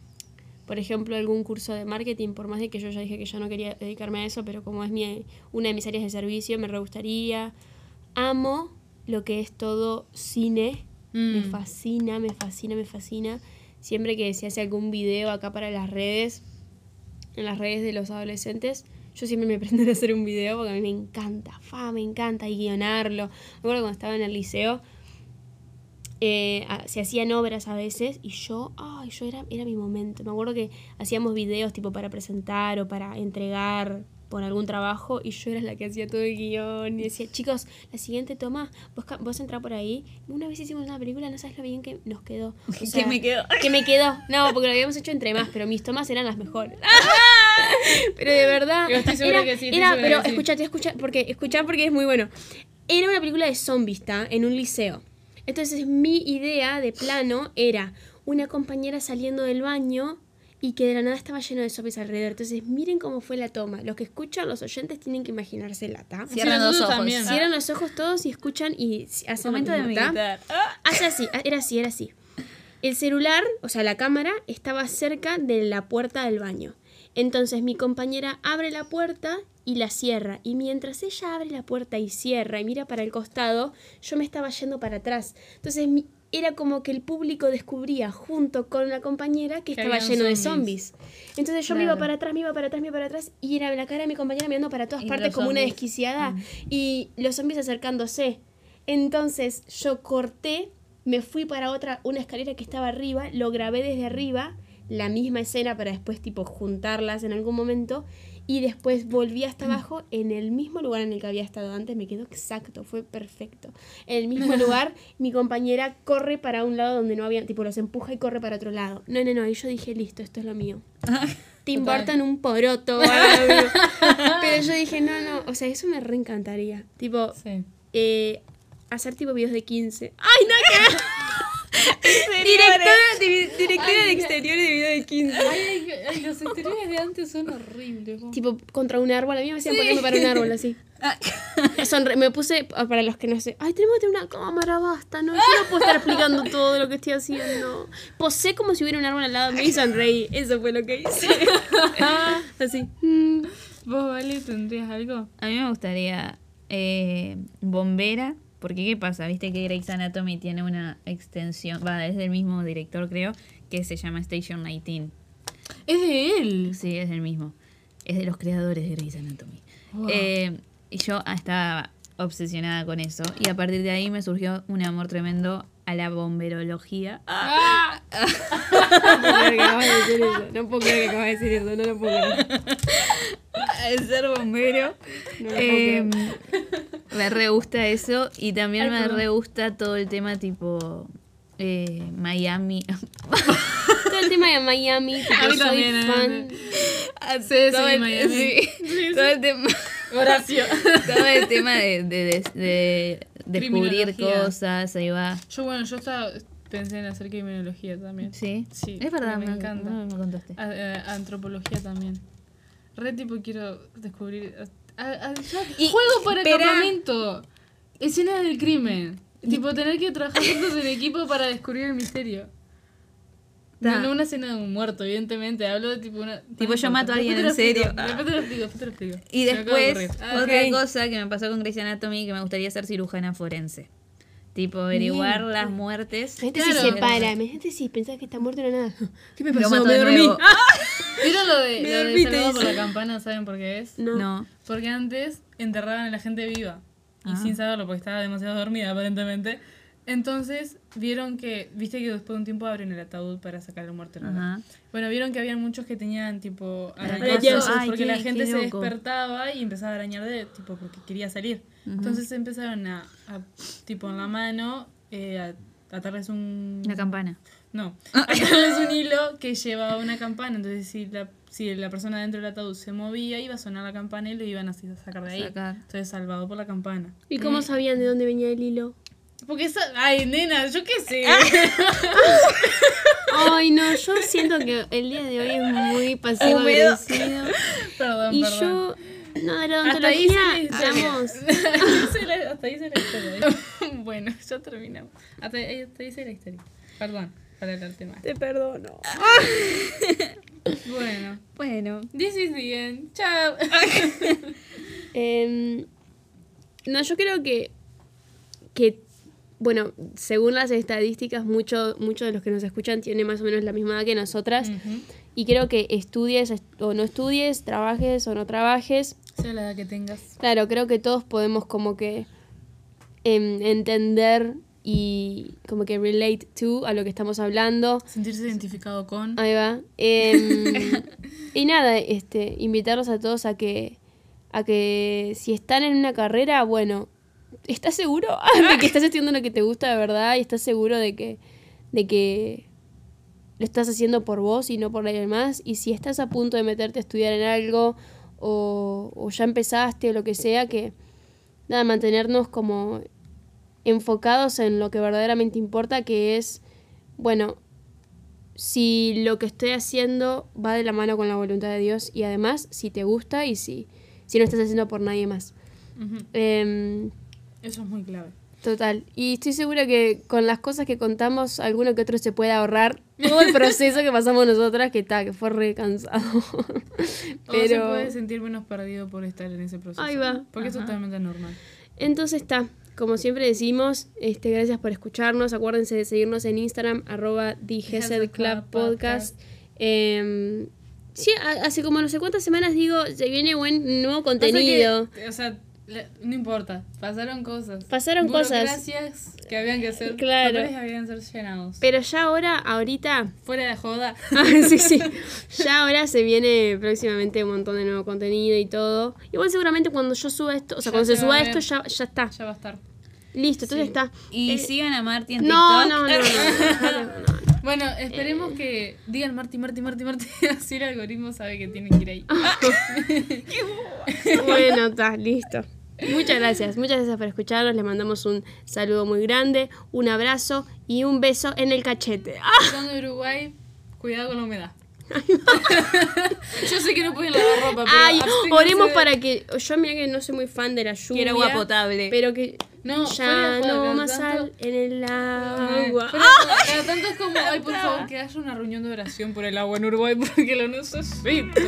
por ejemplo, algún curso de marketing, por más de que yo ya dije que yo no quería dedicarme a eso, pero como es mi, una de mis áreas de servicio, me re gustaría. Amo lo que es todo cine, me
Mm.
fascina, me fascina, me fascina. Siempre que se hace algún video acá para las redes, en las redes de los adolescentes, yo siempre me prendo a hacer un video porque a mí me encanta, fa, me encanta y guionarlo. Me acuerdo cuando estaba en el liceo, eh, se hacían obras a veces y yo, ay, yo era, era mi momento. Me acuerdo que hacíamos videos tipo para presentar o para entregar por algún trabajo y yo era la que hacía todo el guion y decía, chicos, la siguiente toma, vos, vos entrá por ahí. Una vez hicimos una película, no sabes lo bien que nos quedó. O sea,
me quedó?
que me quedó. No, porque lo habíamos hecho entre más, pero mis tomas eran las mejores. pero de verdad.
Yo estoy segura
era,
que sí,
era- pero
que sí.
escuchate, escucha, porque, escuchá porque es muy bueno. Era una película de zombies, ¿tá? En un liceo. Entonces mi idea de plano era una compañera saliendo del baño y que de la nada estaba lleno de zombies alrededor. Entonces miren cómo fue la toma. Los que escuchan, los oyentes tienen que imaginársela, ¿tá?
Cierran los ojos.
también.
Cierran los ojos todos y escuchan y hacen
Momento de
¿tá?
militar.
Hace así, era así, era así. El celular, o sea, la cámara, estaba cerca de la puerta del baño. Entonces mi compañera abre la puerta y la cierra. Y mientras ella abre la puerta y cierra y mira para el costado, yo me estaba yendo para atrás. Entonces mi- era como que el público descubría junto con la compañera que
Que
estaba lleno de
zombies.
Entonces yo me iba para atrás, me iba para atrás, me iba para atrás y era la cara de mi compañera mirando para todas partes como una desquiciada y los zombies acercándose. Entonces yo corté, me fui para otra, una escalera que estaba arriba, lo grabé desde arriba, la misma escena para después tipo juntarlas en algún momento y después volví hasta abajo en el mismo lugar en el que había estado antes, me quedó exacto, fue perfecto. En el mismo lugar mi compañera corre para un lado donde no había, tipo los empuja y corre para otro lado. No, no, no, y yo dije, listo, esto es lo mío. Tim. Burton un poroto. Pero yo dije, no, no, o sea, eso me reencantaría. Tipo,
Sí.
eh, hacer tipo videos de 15. ¡Ay, no, que Directora, di- directora de exteriores de video de 15.
Ay, ay, ay, los exteriores de antes son horribles. po.
Tipo, contra un árbol. A mí me hacían ponerme para un árbol así.
Ah,
me puse, para los que no sé, ay, tenemos que tener una cámara, basta, no, yo no puedo estar explicando todo lo que estoy haciendo. Posé como si hubiera un árbol al lado mío y sonreí. Eso fue lo que hice. así.
¿Vos, Vale, tendrías algo?
A mí me gustaría eh, bombera, porque ¿qué pasa? Viste que Grey's Anatomy tiene una extensión, va, es del mismo director creo, que se llama Station 19.
Es de él.
Sí, es del mismo. Es de los creadores de Grey's Anatomy.
Wow.
Eh, y yo estaba obsesionada con eso. Y a partir de ahí me surgió un amor tremendo a la bomberología.
Ah,
No puedo creer que acabas de decir eso. No puedo creer que acabas de decir eso. No lo puedo creer.
El ser bombero.
No lo puedo
Eh,
creer.
Me re gusta eso. Y también
Ay,
me
perdón.
re gusta todo el tema tipo eh, Miami.
Todo el tema de Miami,
A mí
soy
también,
fan.
también. Sí, sí,
todo el,
Miami.
sí, todo el tema.
Horacio.
todo el tema de, de, de- de descubrir cosas, ahí va.
Yo, bueno, yo estaba, pensé en hacer criminología también.
Sí,
Sí,
es verdad,
me
me,
encanta.
no me contaste.
A- a- antropología también. Re tipo quiero descubrir. A- a- yo
Y-
juego para
espera.
campamento. Escena del crimen. Tipo tener que trabajar juntos en equipo para descubrir el misterio. No, no una escena de un muerto, evidentemente. Hablo de tipo una.
Tipo, yo mato a alguien en serio.
explico, Después te lo explico, después te lo explico.
Y después.
Ah,
otra cosa que me pasó con Grey's Anatomy, que me gustaría ser cirujana forense. Tipo, averiguar las muertes.
La gente
Claro.
se separa. La gente sí pensaba que está muerto la nada. ¿Qué me
Lo
pasó?
mato
Me dormí.
¿Vieron lo de,
Me
lo de
dormí, te
Salvado por la campana? ¿Saben por qué es?
No.
No.
Porque antes enterraban a la gente viva. Y
Ah.
sin saberlo, porque estaba demasiado dormida aparentemente. Entonces vieron que, viste que después de un tiempo abren el ataúd para sacar el muerto. ¿no?
Ajá.
Bueno, vieron que había muchos que tenían tipo
Arañazos. Ay,
porque
qué-
la gente se despertaba y empezaba a arañar de tipo porque quería salir. Entonces empezaron a, a, tipo en la mano eh, a atarles un
Una campana.
no, atarles un hilo que llevaba una campana. Entonces si la si la persona dentro del ataúd se movía iba a sonar la campana y lo iban a sacar de ahí.
Sacar.
Entonces salvado por la campana.
¿Y cómo sabían de dónde venía el hilo?
Porque esa. Ay, nena, yo qué sé.
Ay, no, yo siento que el día de hoy es muy pasivo agresivo.
perdón,
Y
perdón.
yo, no, de la odontología,
la- Hasta ahí hice la historia. bueno, ya terminamos. Hasta hasta ahí hice la historia. Perdón, para el tema.
Te perdono.
Bueno,
Bueno.
this is the end. Chao.
Em, no, yo creo que, que, bueno, según las estadísticas, muchos muchos de los que nos escuchan tienen más o menos la misma edad que nosotras. Y creo que estudies est- o no estudies, trabajes o no trabajes,
Sea la edad que tengas.
Claro, creo que todos podemos como que em, entender y como que relate to a lo que estamos hablando.
Sentirse identificado con.
Ahí va. Em, y nada, este, invitarlos a todos a que, a que si están en una carrera, bueno, ¿estás seguro de que estás haciendo lo que te gusta de verdad? ¿Y estás seguro de que, de que lo estás haciendo por vos y no por nadie más? Y si estás a punto de meterte a estudiar en algo o, o ya empezaste o lo que sea, que nada, mantenernos como enfocados en lo que verdaderamente importa, que es, bueno, si lo que estoy haciendo va de la mano con la voluntad de Dios y además si te gusta y si, si no estás haciendo por nadie más. Em,
Eso es muy clave.
Total. Y estoy segura que con las cosas que contamos, alguno que otro se puede ahorrar todo el proceso que pasamos nosotras, que está, que fue re cansado.
O se
Pero
puede sentir menos perdido por estar en ese proceso.
Ahí va.
Porque es
Ajá.
totalmente normal.
entonces está. Como siempre decimos, este, gracias por escucharnos. Acuérdense de seguirnos en Instagram, arroba Club Podcast. Em, sí, hace como no sé cuántas semanas digo, se viene buen nuevo contenido.
Que, o sea, le- no importa. Pasaron cosas.
Pasaron cosas.
Burocracias que habían que ser.
Claro.
habían que ser llenados.
Pero ya ahora, ahorita,
Fuera de joda.
Ah, sí, sí. Ya ahora se viene próximamente un montón de nuevo contenido y todo. Igual seguramente cuando yo suba esto, o sea,
Ya
cuando se, suba esto ya, ya está.
Ya va a estar.
Listo, entonces
Sí.
está.
Y
Eh,
sigan a Marty en
no,
TikTok.
no, no, no, no, no, no.
Bueno, esperemos que digan Marty, Marty, Marty, Marty. Así el algoritmo sabe que tienen que ir ahí.
Bueno, está, listo. Muchas gracias, muchas gracias por escucharnos. Les mandamos un saludo muy grande, un abrazo y un beso en el cachete. ¡Ah!
De Uruguay, cuidado con la humedad. Yo sé que no pueden lavar ropa, pero
Ay, oremos para que. Yo, mira que no soy muy fan de la lluvia.
Quiero agua potable.
Pero que.
No,
ya
fuera
no más sal en el agua.
pero tanto es como, ay, por favor, que haya una reunión de oración por el agua en Uruguay porque lo necesito.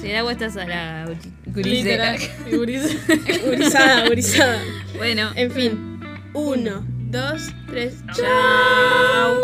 Si el agua está salada, guri-
Literal.
guriseta.
Gurizada, gurizada.
Bueno,
En fin. Uno, dos, tres.
chao.